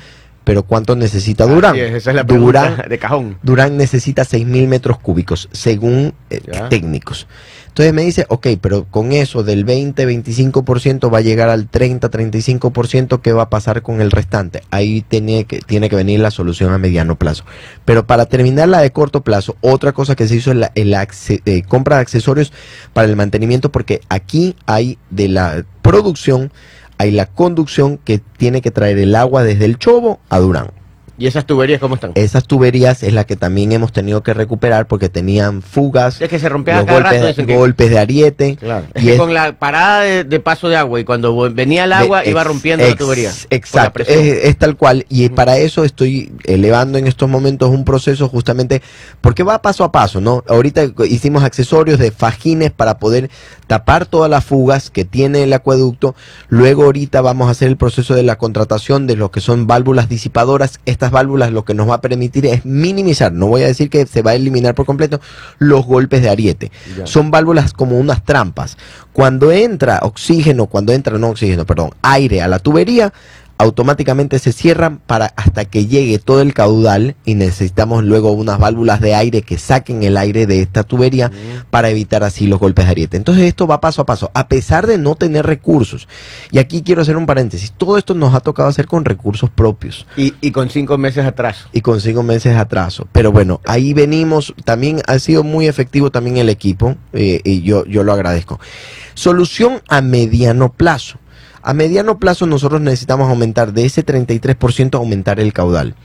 pero ¿cuánto necesita Durán? Es, esa es la pregunta Durán, de cajón. Durán necesita 6.000 metros cúbicos, según eh, técnicos. Entonces me dice, ok, pero con eso del 20-25% va a llegar al 30-35%, ¿qué va a pasar con el restante? Ahí tiene que, tiene que venir la solución a mediano plazo. Pero para terminar la de corto plazo, otra cosa que se hizo es la el acce- eh, compra de accesorios para el mantenimiento, porque aquí hay de la producción, hay la conducción que tiene que traer el agua desde el Chobo a Durán. ¿Y esas tuberías cómo están? Esas tuberías es la que también hemos tenido que recuperar porque tenían fugas, Es que se rompía los cada golpes, rato. que- golpes de ariete. Claro. Es y que es- con la parada de, de paso de agua y cuando venía el agua de- iba ex- rompiendo la ex- tubería. la Exacto, presión. es, es tal cual. Y para eso estoy elevando en estos momentos un proceso justamente porque va paso a paso, ¿no? Ahorita hicimos accesorios de fajines para poder tapar todas las fugas que tiene el acueducto. Luego ahorita vamos a hacer el proceso de la contratación de lo que son válvulas disipadoras. Estas válvulas lo que nos va a permitir es minimizar, no voy a decir que se va a eliminar por completo, los golpes de ariete. Ya. Son válvulas como unas trampas. Cuando entra oxígeno, cuando entra no oxígeno, perdón, aire a la tubería, automáticamente se cierran para hasta que llegue todo el caudal y necesitamos luego unas válvulas de aire que saquen el aire de esta tubería para evitar así los golpes de ariete. Entonces esto va paso a paso, a pesar de no tener recursos. Y aquí quiero hacer un paréntesis, todo esto nos ha tocado hacer con recursos propios Y, y con cinco meses atrás. y con cinco meses atraso. Pero bueno, ahí venimos. También ha sido muy efectivo también el equipo eh, y yo, yo lo agradezco. Solución a mediano plazo. A mediano plazo nosotros necesitamos aumentar de ese 33% aumentar el caudal.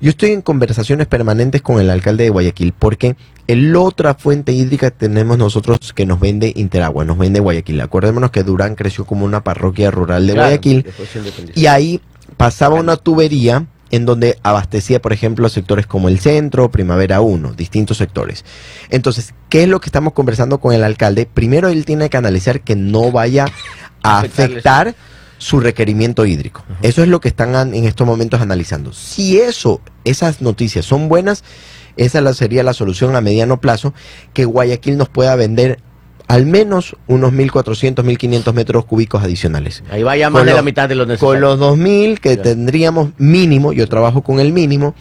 Yo estoy en conversaciones permanentes con el alcalde de Guayaquil porque el otra fuente hídrica que tenemos nosotros que nos vende Interagua, nos vende Guayaquil. Acordémonos que Durán creció como una parroquia rural de Claro, Guayaquil y ahí pasaba una tubería en donde abastecía, por ejemplo, sectores como el centro, Primavera 1, distintos sectores. Entonces, ¿qué es lo que estamos conversando con el alcalde? Primero, él tiene que analizar que no vaya a afectar su requerimiento hídrico. Eso es lo que están en estos momentos analizando. Si eso, esas noticias son buenas, esa la- sería la solución a mediano plazo, que Guayaquil nos pueda vender al menos unos 1.400, 1.500 metros cúbicos adicionales. Ahí va ya más Con de la mitad de lo necesario. Con los 2.000 que Ya. tendríamos mínimo, yo trabajo con el mínimo,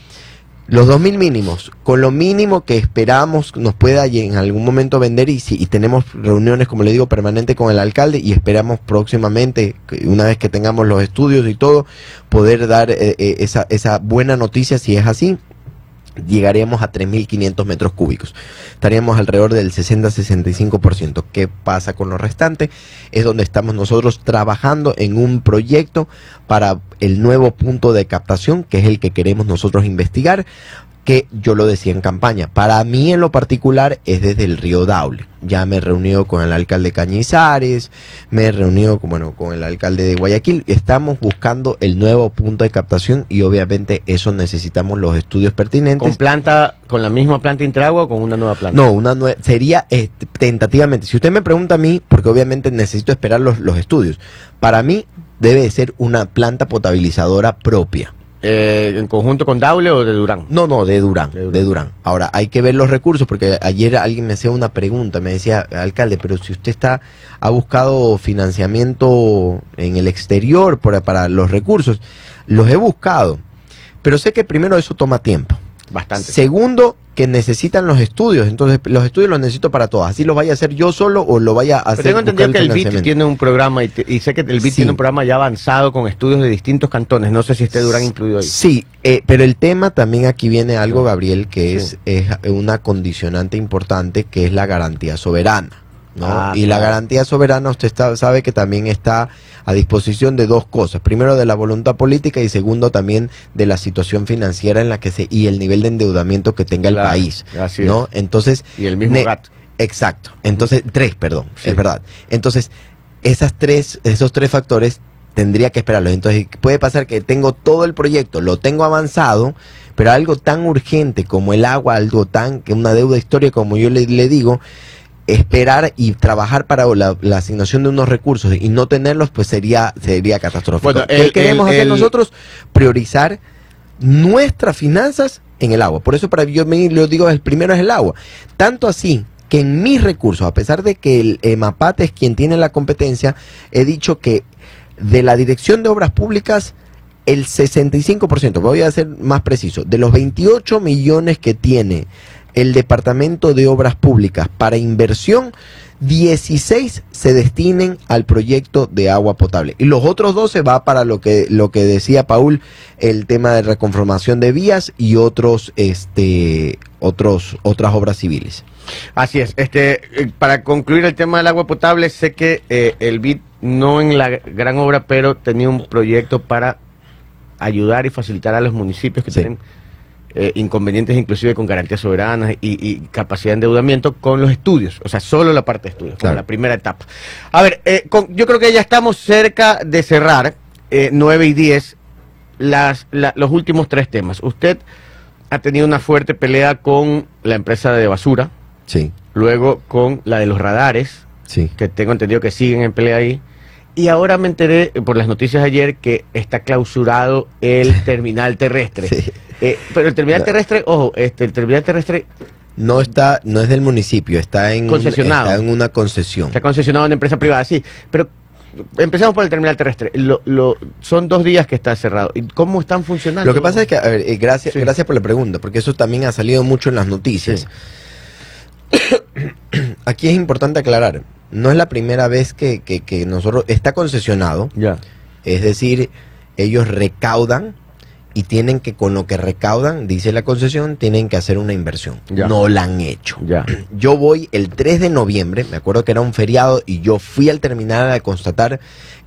los 2.000 mínimos, con lo mínimo que esperamos nos pueda en algún momento vender y, si, y tenemos reuniones, como le digo, permanente con el alcalde y esperamos próximamente, una vez que tengamos los estudios y todo, poder dar eh, eh, esa, esa buena noticia si es así. Llegaríamos a 3.500 metros cúbicos. Estaríamos alrededor del 60-65%. ¿Qué pasa con lo restante? Es donde estamos nosotros trabajando en un proyecto para el nuevo punto de captación, que es el que queremos nosotros investigar, que yo lo decía en campaña. Para mí en lo particular es desde el río Daule. Ya me he reunido con el alcalde Cañizares, me he reunido con, bueno, con el alcalde de Guayaquil. Estamos buscando el nuevo punto de captación y obviamente eso necesitamos los estudios pertinentes. Con planta, con la misma planta Interagua o con una nueva planta. No, una nue- sería eh, tentativamente. Si usted me pregunta a mí, porque obviamente necesito esperar los, los estudios, para mí debe de ser una planta potabilizadora propia. Eh, ¿En conjunto con Daule o de Durán? No, no, de Durán, De Durán. de Durán. Ahora, hay que ver los recursos, porque ayer alguien me hacía una pregunta, me decía, alcalde, pero si usted está, ha buscado financiamiento en el exterior por- para los recursos, los he buscado, pero sé que primero eso toma tiempo. Bastante. Segundo, que necesitan los estudios. Entonces, los estudios los necesito para todos. Así los vaya a hacer yo solo o lo vaya a Pero hacer. tengo entendido que el BIT tiene un programa y, te- y sé que el BIT Sí. tiene un programa ya avanzado con estudios de distintos cantones. No sé si esté Durán incluido ahí. Sí, eh, pero el tema también aquí viene algo, Gabriel, que es, es una condicionante importante que es la garantía soberana. ¿No? Ah, y la garantía soberana usted está- sabe que también está a disposición de dos cosas. Primero de la voluntad política y segundo también de la situación financiera en la que se y el nivel de endeudamiento que tenga Claro, el país. así ¿no? Entonces, Y el mismo Ne- gato. Exacto. Entonces, tres, perdón, Sí. es verdad. Entonces, esas tres, esos tres factores tendría que esperarlos. Entonces, puede pasar que tengo todo el proyecto, lo tengo avanzado, pero algo tan urgente como el agua, algo tan, que una deuda histórica como yo le, le digo, esperar y trabajar para la, la asignación de unos recursos y no tenerlos, pues sería, sería catastrófico. Bueno, ¿Qué queremos el- hacer el- nosotros? Priorizar nuestras finanzas en el agua. Por eso para yo me lo digo, el primero es el agua. Tanto así que en mis recursos, a pesar de que el EMAPAT es quien tiene la competencia, he dicho que de la Dirección de Obras Públicas, el 65%, voy a ser más preciso, de los 28 millones que tiene el Departamento de Obras Públicas para inversión, 16 se destinen al proyecto de agua potable y los otros 12 va para lo que lo que decía Paul el tema de reconformación de vías y otros este otros otras obras civiles. Así es. Este, eh, para concluir el tema del agua potable, sé que eh, el BIT no en la gran obra, pero tenía un proyecto para ayudar y facilitar a los municipios que Sí. tienen eh, inconvenientes inclusive con garantías soberanas y, y capacidad de endeudamiento con los estudios, o sea, solo la parte de estudios, como Claro. la primera etapa. A ver, eh, con- yo creo que ya estamos cerca de cerrar, eh, 9 y 10, las, la- los últimos tres temas. Usted ha tenido una fuerte pelea con la empresa de basura, Sí, luego con la de los radares, sí. que tengo entendido que siguen en pelea ahí. Y ahora me enteré por las noticias de ayer que está clausurado el terminal terrestre. Sí. Eh, pero el terminal terrestre, ojo, este, el terminal terrestre No está, no es del municipio, está en, Concesionado. está en una concesión. está concesionado en empresa privada, sí. Pero empezamos por el terminal terrestre. Lo, lo- son dos días que está cerrado. ¿Y cómo están funcionando? Lo que pasa es que, a ver, eh, gracias, Sí. gracias por la pregunta, porque eso también ha salido mucho en las noticias. Aquí es importante aclarar, no es la primera vez que, que- que nosotros, está concesionado, Ya. es decir, ellos recaudan y tienen que, con lo que recaudan, dice la concesión, tienen que hacer una inversión. Ya. No la han hecho. Ya. Yo voy el 3 de noviembre, me acuerdo que era un feriado, y yo fui al terminal a constatar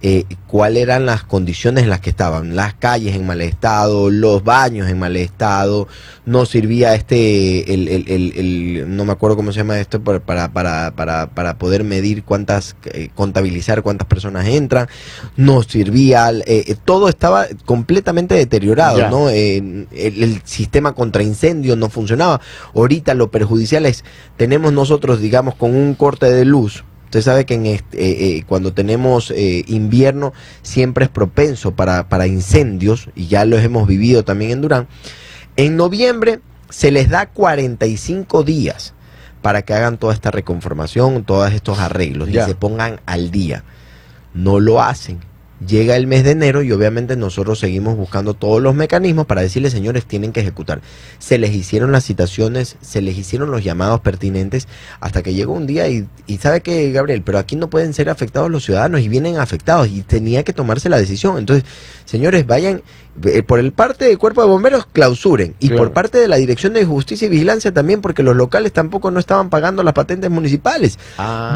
eh, cuáles eran las condiciones en las que estaban. Las calles en mal estado, los baños en mal estado, no servía este, el, el- el- el- no me acuerdo cómo se llama esto, para, para, para, para, para poder medir cuántas, eh, contabilizar cuántas personas entran, no servía, eh, eh, todo estaba completamente deteriorado, Ya. ¿no? Eh, el, el sistema contra incendios no funcionaba. Ahorita lo perjudicial es, tenemos nosotros, digamos, con un corte de luz. Usted sabe que en este, eh, eh, cuando tenemos eh, invierno siempre es propenso para, para incendios, y ya los hemos vivido también en Durán. En noviembre se les da 45 días para que hagan toda esta reconformación, todos estos arreglos Ya. y se pongan al día. No lo hacen. Llega el mes de enero y obviamente nosotros seguimos buscando todos los mecanismos para decirles, señores, tienen que ejecutar. Se les hicieron las citaciones, se les hicieron los llamados pertinentes hasta que llegó un día y, y sabe que, Gabriel, pero aquí no pueden ser afectados los ciudadanos y vienen afectados y tenía que tomarse la decisión. Entonces, señores, vayan, eh, por el parte del cuerpo de bomberos, clausuren. Y Claro. por parte de la Dirección de Justicia y Vigilancia también, porque los locales tampoco no estaban pagando las patentes municipales.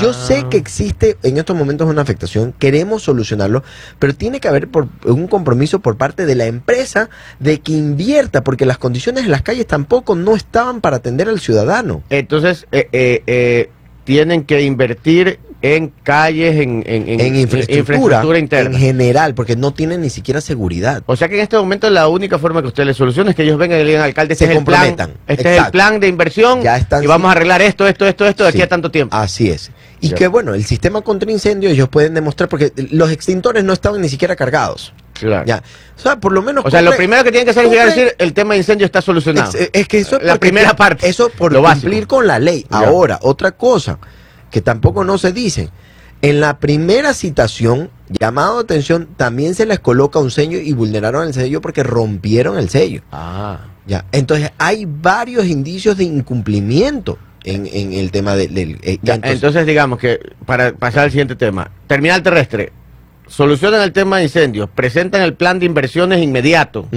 Yo sé Ah. que existe en estos momentos una afectación, queremos solucionarlo, pero tiene que haber por, un compromiso por parte de la empresa de que invierta, porque las condiciones en las calles tampoco no estaban para atender al ciudadano. Entonces, eh, eh, eh, tienen que invertir en calles, en, en, en- En infraestructura, infraestructura interna. en general, porque no tienen ni siquiera seguridad. O sea que en este momento la única forma que usted le solucione es que ellos vengan y le digan al alcalde, este Se es el plan, este es el plan de inversión Ya están y vamos sin- a arreglar esto, esto, esto, esto de aquí Sí. a tanto tiempo. Así es. Y que bueno, el sistema contra incendios ellos pueden demostrar, porque los extintores no estaban ni siquiera cargados. Claro. Ya. O sea, por lo menos. O sea, lo primero que tienen que hacer es llegar a compre- decir el tema de incendio está solucionado. Es, es que eso es La primera te- parte, Eso por lo cumplir con la ley. Ahora, otra cosa que tampoco no se dice. En la primera citación, llamado de atención, también se les coloca un sello y vulneraron el sello porque rompieron el sello. Ah. Ya. Entonces, hay varios indicios de incumplimiento en, en el tema del. del- eh, entonces, digamos que para pasar al siguiente tema, terminal terrestre, solucionan el tema de incendios, presentan el plan de inversiones inmediato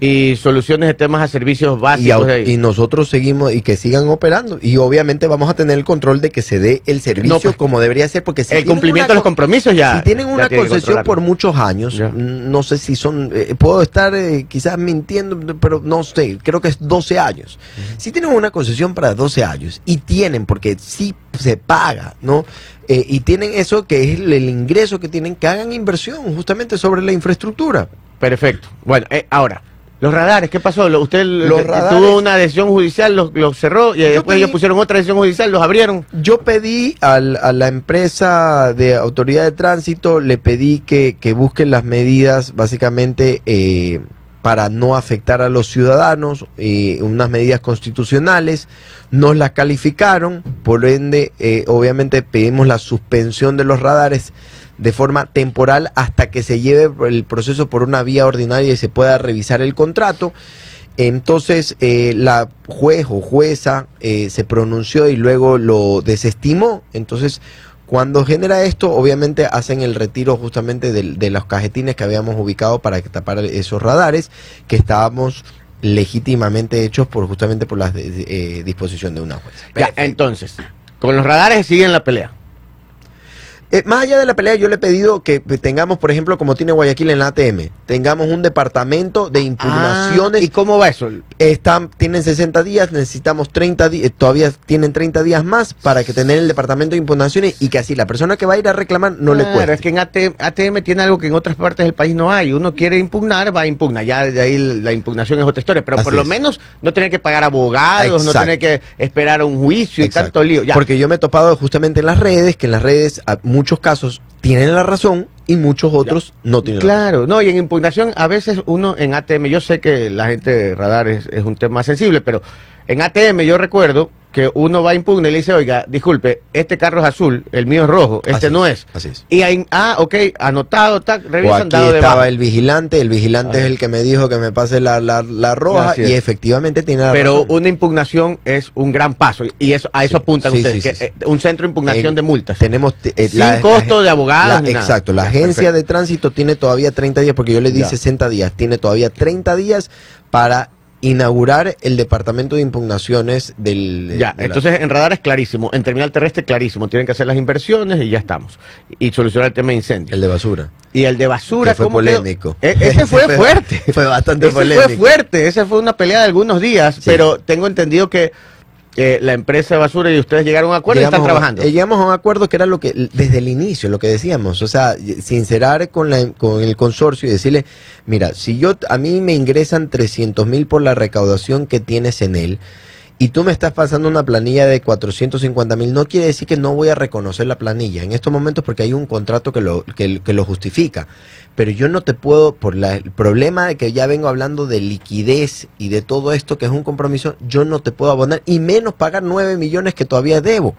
y soluciones de temas a servicios básicos y nosotros seguimos y que sigan operando. Y obviamente vamos a tener el control de que se dé el servicio No, pues, como debería ser porque si el cumplimiento de los co- compromisos ya. si tienen una concesión por muchos años Ya. no sé si son eh, puedo estar eh, quizás mintiendo pero no sé creo que es 12 años. Si tienen una concesión para 12 años y tienen porque sí se paga no Eh, y tienen eso que es el, el ingreso que tienen que hagan inversión justamente sobre la infraestructura Perfecto. Bueno, eh, ahora, los radares, ¿qué pasó? Usted Los eh, radares- tuvo una decisión judicial, los, los cerró y después pedí- ellos pusieron otra decisión judicial, los abrieron. Yo pedí al- a la empresa de autoridad de tránsito, le pedí que, que busquen las medidas básicamente eh, para no afectar a los ciudadanos, eh, unas medidas constitucionales, nos las calificaron, por ende eh, obviamente pedimos la suspensión de los radares de forma temporal hasta que se lleve el proceso por una vía ordinaria y se pueda revisar el contrato. Entonces eh, la juez o jueza eh, se pronunció y luego lo desestimó. Entonces cuando genera esto, obviamente hacen el retiro justamente de, los cajetines que habíamos ubicado para tapar esos radares que estábamos legítimamente hechos por justamente por la disposición de una jueza. Ya, entonces, con los radares siguen la pelea. Eh, más allá de la pelea, yo le he pedido que tengamos, por ejemplo, como tiene Guayaquil en la ATM, tengamos un departamento de impugnaciones. Ah, ¿Y cómo va eso? Están, tienen 60 días, necesitamos 30 días, todavía tienen 30 días más para que tener el departamento de impugnaciones y que así la persona que va a ir a reclamar no le Claro, cueste. es que en ATM, ATM tiene algo que en otras partes del país no hay. Uno quiere impugnar, va a impugnar. Ya de ahí la impugnación es otra historia. Pero por lo es. menos no tener que pagar abogados, no tener que esperar un juicio y Exacto. tanto lío. Ya. Porque yo me he topado justamente en las redes, que en las redes a muchos casos tienen la razón y muchos otros no tienen la Claro, no, y en impugnación a veces uno en ATM, yo sé que la gente de radar es, es un tema sensible, pero en ATM yo recuerdo que uno va a impugnar y le dice, oiga, disculpe, este carro es azul, el mío es rojo, este Así no es, así es. Y ahí, ah, ok, anotado, tac, O revisan, aquí dado de estaba baja. el vigilante, el vigilante es el que me dijo que me pase la, la, la roja y efectivamente tiene la Pero razón. una impugnación es un gran paso y eso a eso Sí, apuntan sí, ustedes, sí, que, eh, un centro de impugnación Eh, de multas. Tenemos te- eh, Sin costo de abogados exacto, la Ya, agencia perfecto. de tránsito tiene todavía 30 días, porque yo le di Ya. 60 días, tiene todavía 30 días para inaugurar el departamento de impugnaciones del... Ya, de la- entonces en radar es clarísimo, en terminal terrestre clarísimo, tienen que hacer las inversiones y ya estamos. Y solucionar el tema de incendios. el de basura. Y el de basura, Que fue ¿cómo polémico. E- ese fue Ese fue- fuerte. fue bastante Ese polémico. fue fuerte, esa fue una pelea de algunos días, pero tengo entendido que eh, la empresa de basura y ustedes llegaron a un acuerdo y están trabajando. eh, llegamos a un acuerdo que era lo que desde el inicio, lo que decíamos, o sea, sincerar con, la, con el consorcio y decirle, mira, si yo a mí me ingresan 300 mil por la recaudación que tienes en él y tú me estás pasando una planilla de 450 mil, no quiere decir que no voy a reconocer la planilla en estos momentos porque hay un contrato que lo, que, lo justifica. Pero yo no te puedo, por la- el problema de que ya vengo hablando de liquidez y de todo esto que es un compromiso, yo no te puedo abonar y menos pagar 9 millones que todavía debo.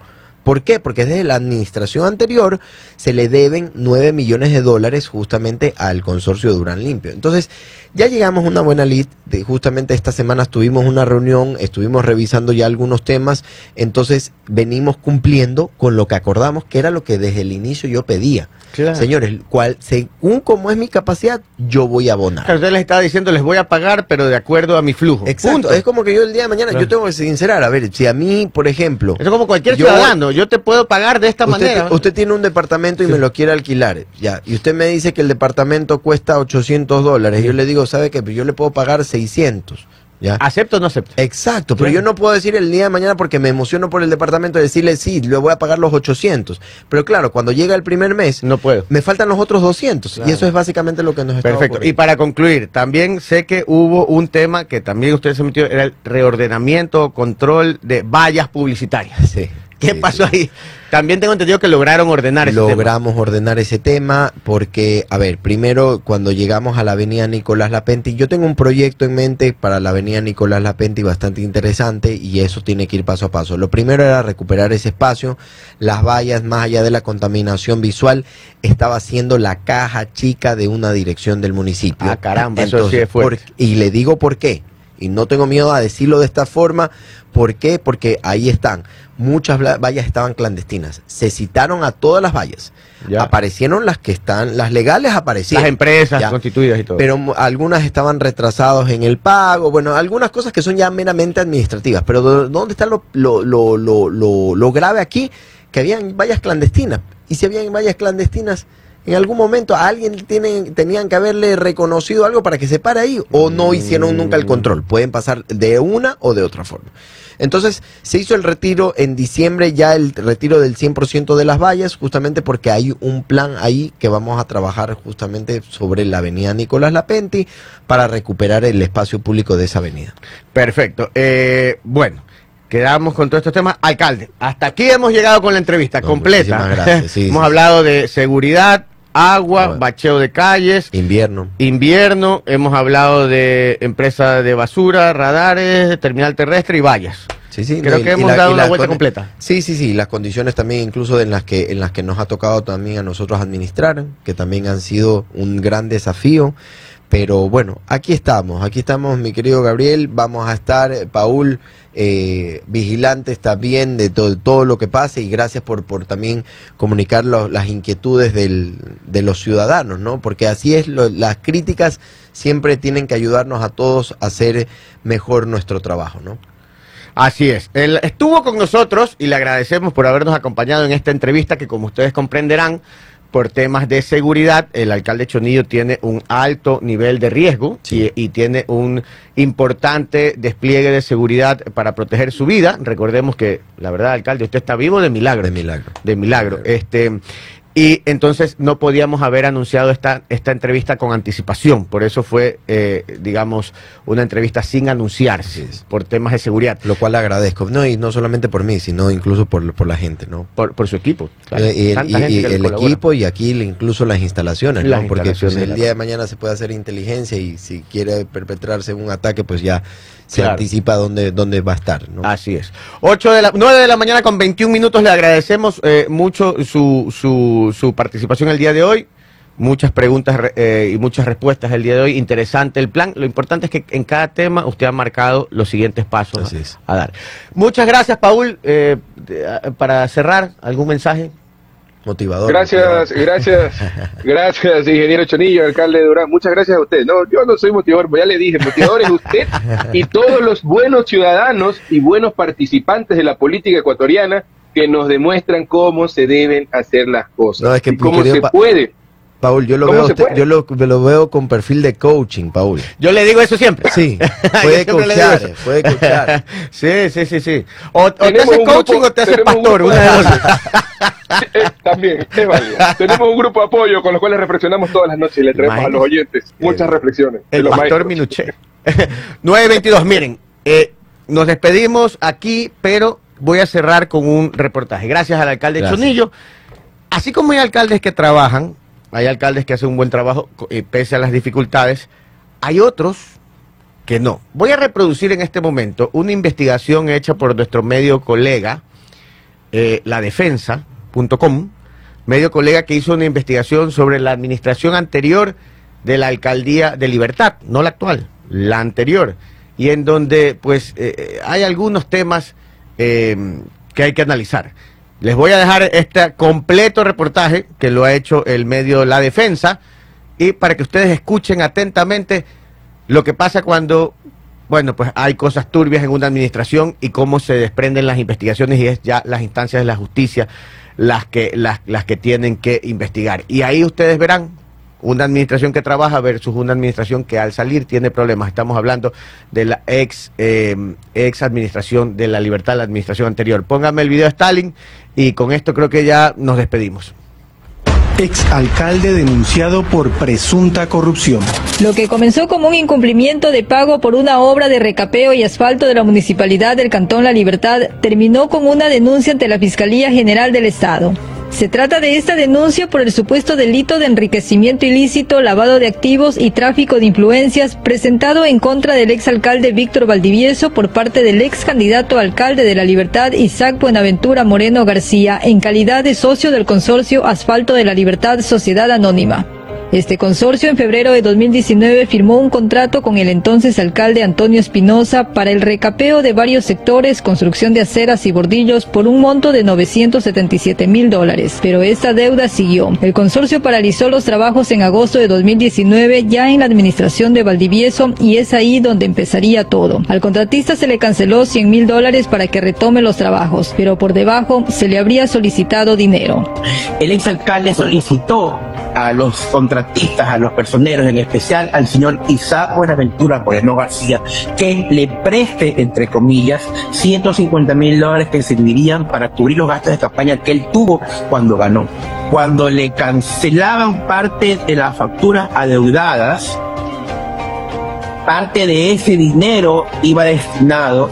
¿Por qué? Porque desde la administración anterior se le deben 9 millones de dólares justamente al consorcio de Durán Limpio. Entonces, ya llegamos a una buena lista. De, justamente esta semana tuvimos una reunión, estuvimos revisando ya algunos temas. Entonces, venimos cumpliendo con lo que acordamos, que era lo que desde el inicio yo pedía. Claro. Señores, cual, según como es mi capacidad, yo voy a abonar. Claro, Usted les estaba diciendo, les voy a pagar, pero de acuerdo a mi flujo. Exacto. Punto. Es como que yo el día de mañana, Claro. yo tengo que sincerar, a ver, si a mí, por ejemplo, Eso es como cualquier Yo- ciudadano, yo te puedo pagar de esta usted, manera. usted tiene un departamento y me lo quiere alquilar, ya, y usted me dice que el departamento cuesta 800 dólares, y yo le digo, ¿sabe qué? Yo le puedo pagar 600, ya. ¿Acepto o no acepto? Exacto, pero Claro. yo no puedo decir el día de mañana porque me emociono por el departamento decirle sí, le voy a pagar los 800. Pero claro, cuando llega el primer mes, No puedo. me faltan los otros 200. Claro. Y eso es básicamente lo que nos está Perfecto. Y para concluir, también sé que hubo un tema que también ustedes se metió, era el reordenamiento, control de vallas publicitarias. Sí, ¿Qué pasó ahí? También tengo entendido que lograron ordenar ese tema. Logramos ordenar ese tema porque, a ver, primero cuando llegamos a la avenida Nicolás Lapenti, yo tengo un proyecto en mente para la avenida Nicolás Lapenti bastante interesante y eso tiene que ir paso a paso. Lo primero era recuperar ese espacio, las vallas, más allá de la contaminación visual, estaba siendo la caja chica de una dirección del municipio. Ah, caramba, eso sí es fuerte. por- y le digo por qué. Y no tengo miedo a decirlo de esta forma. ¿Por qué? Porque ahí están. Muchas vallas estaban clandestinas. Se citaron a todas las vallas. Ya. Aparecieron las que están, las legales aparecieron. Las empresas Ya. constituidas y todo. Pero algunas estaban retrasados en el pago, bueno, algunas cosas que son ya meramente administrativas. Pero ¿dónde está lo, lo, lo- lo grave aquí? Que habían vallas clandestinas. Y si habían vallas clandestinas, en algún momento a alguien tienen, tenían que haberle reconocido algo para que se pare ahí o no hicieron nunca el control. Pueden pasar de una o de otra forma. Entonces se hizo el retiro en diciembre, ya el retiro del 100% de las vallas, justamente porque hay un plan ahí que vamos a trabajar justamente sobre la avenida Nicolás Lapenti para recuperar el espacio público de esa avenida. Perfecto. Eh, bueno, quedamos con todos estos temas. Alcalde, hasta aquí hemos llegado con la entrevista No, completa. muchísimas gracias, sí, hemos sí. hablado de seguridad, agua, Bueno. bacheo de calles, Invierno. invierno, hemos hablado de empresa de basura, radares, terminal terrestre y vallas. Sí, sí, Creo que y hemos la- dado las vuelta completa. Sí, sí, sí, las condiciones también incluso en las que en las que nos ha tocado también a nosotros administrar, que también han sido un gran desafío. Pero bueno, aquí estamos, aquí estamos, mi querido Gabriel. Vamos a estar, eh, Paul, eh, vigilantes también de todo, todo lo que pase y gracias por, por también comunicar las inquietudes del- de los ciudadanos, ¿no? Porque así es, lo- las críticas siempre tienen que ayudarnos a todos a hacer mejor nuestro trabajo, ¿no? Así es. Él estuvo con nosotros y le agradecemos por habernos acompañado en esta entrevista que como ustedes comprenderán, por temas de seguridad, el alcalde Chonillo tiene un alto nivel de riesgo Sí. y, y tiene un importante despliegue de seguridad para proteger su vida. Recordemos que, la verdad, alcalde, usted está vivo de milagro. De milagro. De milagro. Este, y entonces no podíamos haber anunciado esta, esta entrevista con anticipación. Por eso fue, eh, digamos, una entrevista sin anunciarse por temas de seguridad. Lo cual agradezco. No, y no solamente por mí, sino incluso por, por la gente, ¿no? Por, por su equipo. claro. Eh, y el, y- y equipo y aquí incluso las instalaciones, Las ¿no? Porque instalaciones el día de mañana se puede hacer inteligencia y si quiere perpetrarse un ataque, pues ya se Claro. anticipa dónde, dónde va a estar, ¿no? Así es. 8 de la, 9 de la mañana con 21 minutos. Le agradecemos eh, mucho su, su, su participación el día de hoy. Muchas preguntas re- eh, y muchas respuestas el día de hoy. Interesante el plan. Lo importante es que en cada tema usted ha marcado los siguientes pasos a, dar. Muchas gracias, Paul. Eh, para cerrar, ¿algún mensaje? Motivador. Gracias, motivador. gracias, gracias, ingeniero Chonillo, alcalde de Durán. Muchas gracias a usted. No, yo no soy motivador, pues ya le dije, motivador es usted y todos los buenos ciudadanos y buenos participantes de la política ecuatoriana que nos demuestran cómo se deben hacer las cosas No, es que, y cómo se puede. Paul, yo lo ¿Cómo veo, usted- yo lo, lo veo con perfil de coaching, Paul. Yo le digo eso siempre. Sí, puede coachar, puede coachar. sí, sí, sí, sí. O, o te Tenemos haces un coaching grupo- o te haces un pastor. grupo Una de de- dos. Eh, también, es válido. Tenemos un grupo de apoyo con los cuales reflexionamos todas las noches y le traemos a los oyentes muchas reflexiones. El los pastor maestros. Minuché. 922, miren, eh, nos despedimos aquí, pero voy a cerrar con un reportaje. Gracias al alcalde Gracias. Chonillo. Así como hay alcaldes que trabajan, hay alcaldes que hacen un buen trabajo eh, pese a las dificultades, hay otros que no. Voy a reproducir en este momento una investigación hecha por nuestro medio colega, eh, ladefensa.com, medio colega que hizo una investigación sobre la administración anterior de la alcaldía de Libertad, no la actual, la anterior, y en donde pues eh, eh, hay algunos temas que hay que analizar. Les voy a dejar este completo reportaje que lo ha hecho el medio La Defensa y para que ustedes escuchen atentamente lo que pasa cuando, bueno, pues hay cosas turbias en una administración y cómo se desprenden las investigaciones y es ya las instancias de la justicia las que, las, las que tienen que investigar. Y ahí ustedes verán una administración que trabaja versus una administración que al salir tiene problemas. Estamos hablando de la ex, eh, ex administración de la libertad, la administración anterior. Póngame el video de Stalin y con esto creo que ya nos despedimos. Exalcalde denunciado por presunta corrupción. Lo que comenzó como un incumplimiento de pago por una obra de recapeo y asfalto de la Municipalidad del Cantón La Libertad terminó con una denuncia ante la Fiscalía General del Estado. Se trata de esta denuncia por el supuesto delito de enriquecimiento ilícito, lavado de activos y tráfico de influencias presentado en contra del exalcalde Víctor Valdivieso por parte del ex candidato alcalde de La Libertad Isaac Buenaventura Moreno García en calidad de socio del consorcio Asfalto de la Libertad Sociedad Anónima. Este consorcio en febrero de 2019 firmó un contrato con el entonces alcalde Antonio Espinosa para el recapeo de varios sectores, construcción de aceras y bordillos por un monto de 977 mil dólares. Pero esta deuda siguió. El consorcio paralizó los trabajos en agosto de 2019 ya en la administración de Valdivieso y es ahí donde empezaría todo. Al contratista se le canceló 100 mil dólares para que retome los trabajos, pero por debajo se le habría solicitado dinero. el exalcalde solicitó a los contratistas, a los personeros, en especial al señor Isaac Buenaventura Moreno García, que le preste, entre comillas, 150 mil dólares que servirían para cubrir los gastos de campaña que él tuvo cuando ganó. Cuando le cancelaban parte de las facturas adeudadas, parte de ese dinero iba destinado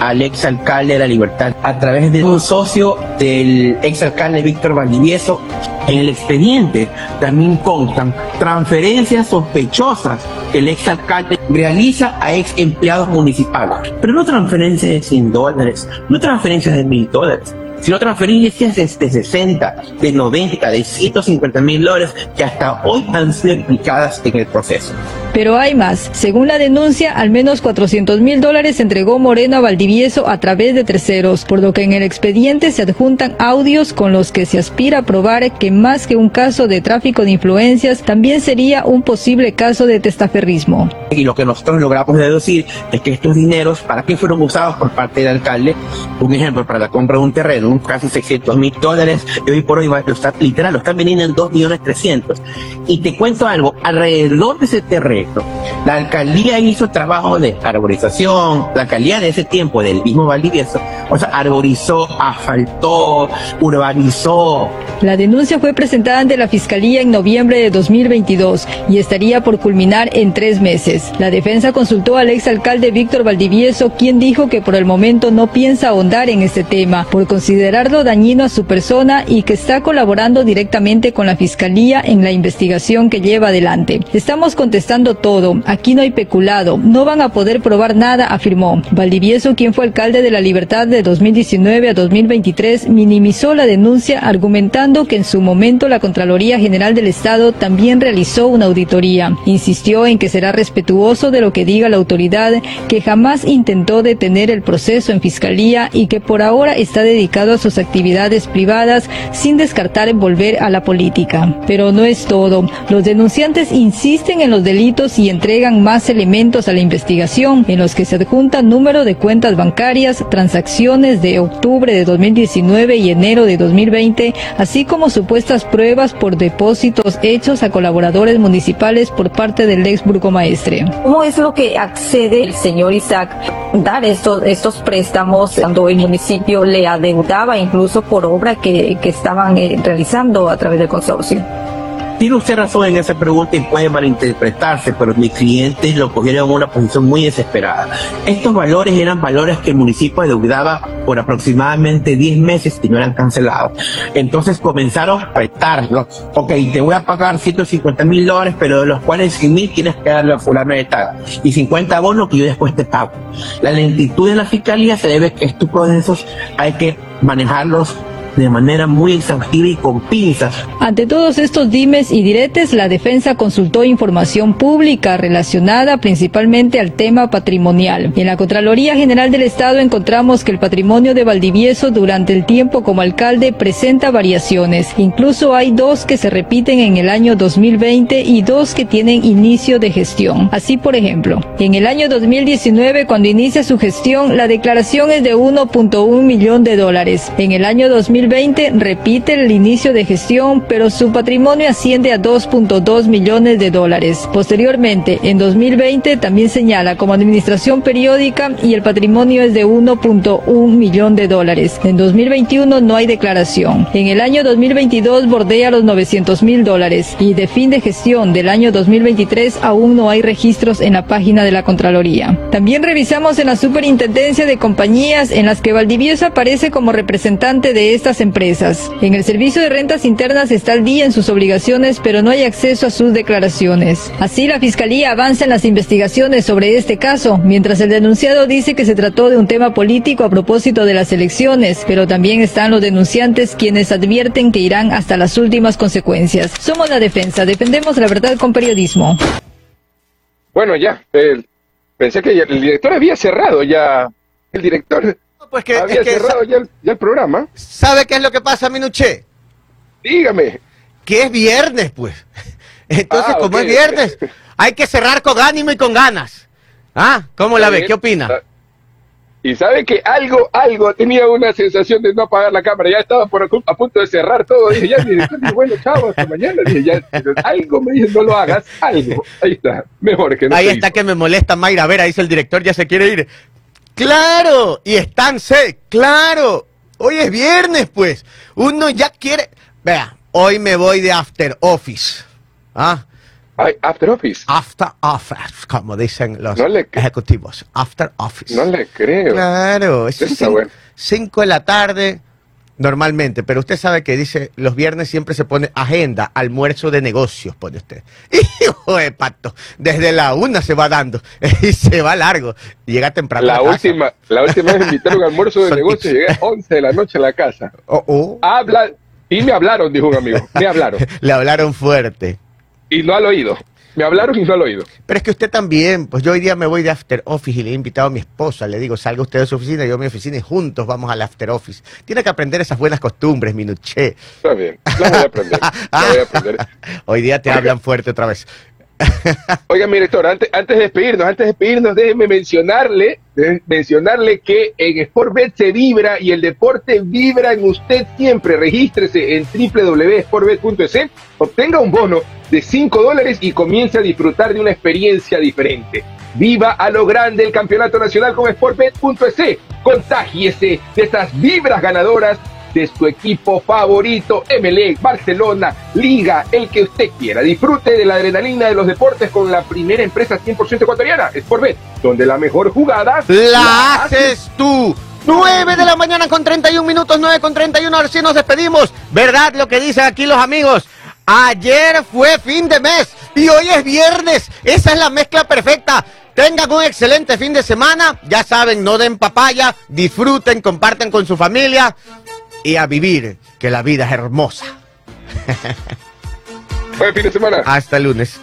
al exalcalde de la Libertad a través de un socio del exalcalde Víctor Valdivieso. En el expediente también constan transferencias sospechosas que el exalcalde realiza a ex empleados municipales, pero no transferencias de 100 dólares, no transferencias de 1000 dólares, sino transferencias de 60, de 90, de 150 mil dólares que hasta hoy han sido implicadas en el proceso. Pero hay más. Según la denuncia, al menos 400 mil dólares entregó Moreno a Valdivieso a través de terceros, por lo que en el expediente se adjuntan audios con los que se aspira a probar que más que un caso de tráfico de influencias, también sería un posible caso de testaferrismo. Y lo que nosotros logramos deducir es que estos dineros, ¿para qué fueron usados por parte del alcalde? Un ejemplo, para la compra de un terreno, casi 600 mil dólares, y hoy por hoy lo está, literal, lo están vendiendo en 2 millones 300. Y te cuento algo, alrededor de ese terreno, la alcaldía hizo trabajo de arborización, la alcaldía de ese tiempo, del mismo Valdivieso, o sea, arborizó, asfaltó, urbanizó, La denuncia fue presentada ante la Fiscalía en noviembre de 2022 y estaría por culminar en tres meses. La defensa consultó al exalcalde Víctor Valdivieso, quien dijo que por el momento no piensa ahondar en este tema por considerarlo dañino a su persona y que está colaborando directamente con la Fiscalía en la investigación que lleva adelante. Estamos contestando todo, aquí no hay peculado, no van a poder probar nada, afirmó. Valdivieso, quien fue alcalde de la Libertad de 2019 a 2023, minimizó la denuncia argumentando que en su momento la Contraloría General del Estado también realizó una auditoría. Insistió en que será respetuoso de lo que diga la autoridad, que jamás intentó detener el proceso en Fiscalía y que por ahora está dedicado a sus actividades privadas sin descartar volver a la política. Pero no es todo. Los denunciantes insisten en los delitos y entregan más elementos a la investigación, en los que se adjunta número de cuentas bancarias, transacciones de octubre de 2019 y enero de 2020, así como supuestas pruebas por depósitos hechos a colaboradores municipales por parte del ex burgomaestre. ¿Cómo es lo que accede el señor Isaac dar estos, estos préstamos cuando el municipio le incluso por obra que, que estaban eh, realizando a través del consorcio? Tiene usted razón en esa pregunta y puede malinterpretarse, pero mis clientes lo cogieron en una posición muy desesperada. Estos valores eran valores que el municipio adeudaba por aproximadamente 10 meses y no eran cancelados. Entonces comenzaron a prestarlos. Ok, te voy a pagar 150 mil dólares, pero de los cuales 100 mil tienes que darle a fulano de tal. Y 50 bonos que yo después te pago. La lentitud de la fiscalía se debe a que estos procesos hay que manejarlos de manera muy exhaustiva y con pinzas. Ante todos estos dimes y diretes, la defensa consultó información pública relacionada principalmente al tema patrimonial. En la Contraloría General del Estado encontramos que el patrimonio de Valdivieso durante el tiempo como alcalde presenta variaciones. Incluso hay dos que se repiten en el año 2020 y dos que tienen inicio de gestión. Así, por ejemplo, en el año 2019, cuando inicia su gestión, la declaración es de 1.1 millón de dólares. En el año 2020 repite el inicio de gestión, pero su patrimonio asciende a 2.2 millones de dólares. Posteriormente, en 2020 también señala como administración periódica y el patrimonio es de 1.1 millón de dólares. En 2021 no hay declaración. En el año 2022 bordea los 900 mil dólares y de fin de gestión del año 2023 aún no hay registros en la página de la Contraloría. También revisamos en la Superintendencia de Compañías en las que Valdivieso aparece como representante de estas empresas. En el Servicio de Rentas Internas está al día en sus obligaciones, pero no hay acceso a sus declaraciones. Así, la Fiscalía avanza en las investigaciones sobre este caso, mientras el denunciado dice que se trató de un tema político a propósito de las elecciones, pero también están los denunciantes quienes advierten que irán hasta las últimas consecuencias. Somos la defensa, defendemos la verdad con periodismo. Bueno, ya, pensé que el director había cerrado ya. El director Pues que, había es que cerrado ya el, ya el programa. sa- ¿Sabe qué es lo que pasa, Minuché? Dígame. Que es viernes, pues. Entonces, Ah, como es viernes, hay que cerrar con ánimo y con ganas. ¿Ah? ¿Cómo la ve? ¿Qué opina? Ah, Y sabe que algo, algo, tenía una sensación de no apagar la cámara, ya estaba por a, punto de cerrar todo, dije, ya, dijo, bueno, chao, hasta mañana, dije, ya, algo me dice, no lo hagas, algo, ahí está, mejor que no Ahí está hizo. que me molesta Mayra. A ver, ahí dice el director, ya se quiere ir. ¡Claro! Y están se, claro. Hoy es viernes, pues. Uno ya quiere. Vea, hoy me voy de after office. ¿Ah? Ay, After Office, After office, como dicen los No ejecutivos. After office. no le creo. Claro, es está bueno. 5 de la tarde normalmente, pero usted sabe que dice los viernes siempre se pone agenda, almuerzo de negocios, pone usted. Hijo de pato, desde la una se va dando y se va largo. Llega temprano. La a casa. última, la última vez invitaron a almuerzo de Son negocio, tips. llegué a 11 de la noche a la casa. Oh, oh. Habla, y me hablaron, dijo un amigo, me hablaron. Le hablaron fuerte. Y no al oído. Me hablaron y no al oído. Pero es que usted también, pues yo hoy día me voy de after office y le he invitado a mi esposa, le digo, salga usted de su oficina, yo a mi oficina y juntos vamos al after office. Tiene que aprender esas buenas costumbres, Minuché. Está bien, las voy a aprender. las voy a aprender. Hoy día te Oiga. hablan fuerte otra vez. Oiga, mi director, antes, antes de despedirnos, antes de despedirnos, déjeme mencionarle, mencionarle que en Sportbet se vibra y el deporte vibra en usted siempre. Regístrese en www.sportbet.es, obtenga un bono de 5 dólares y comience a disfrutar de una experiencia diferente. Viva a lo grande el campeonato nacional con Sportbet.es. Contágiese de esas vibras ganadoras de su equipo favorito, MLE, Barcelona, Liga, el que usted quiera. Disfrute de la adrenalina de los deportes con la primera empresa 100% ecuatoriana, Sportbet, donde la mejor jugada La haces tú. 9 de la mañana con 31 minutos, 9 con 31, ahora sí nos despedimos. ¿Verdad lo que dicen aquí los amigos? Ayer fue fin de mes y hoy es viernes. Esa es la mezcla perfecta. Tengan un excelente fin de semana. Ya saben, no den papaya, disfruten, compartan con su familia y a vivir, que la vida es hermosa. Buen fin de semana. Hasta el lunes.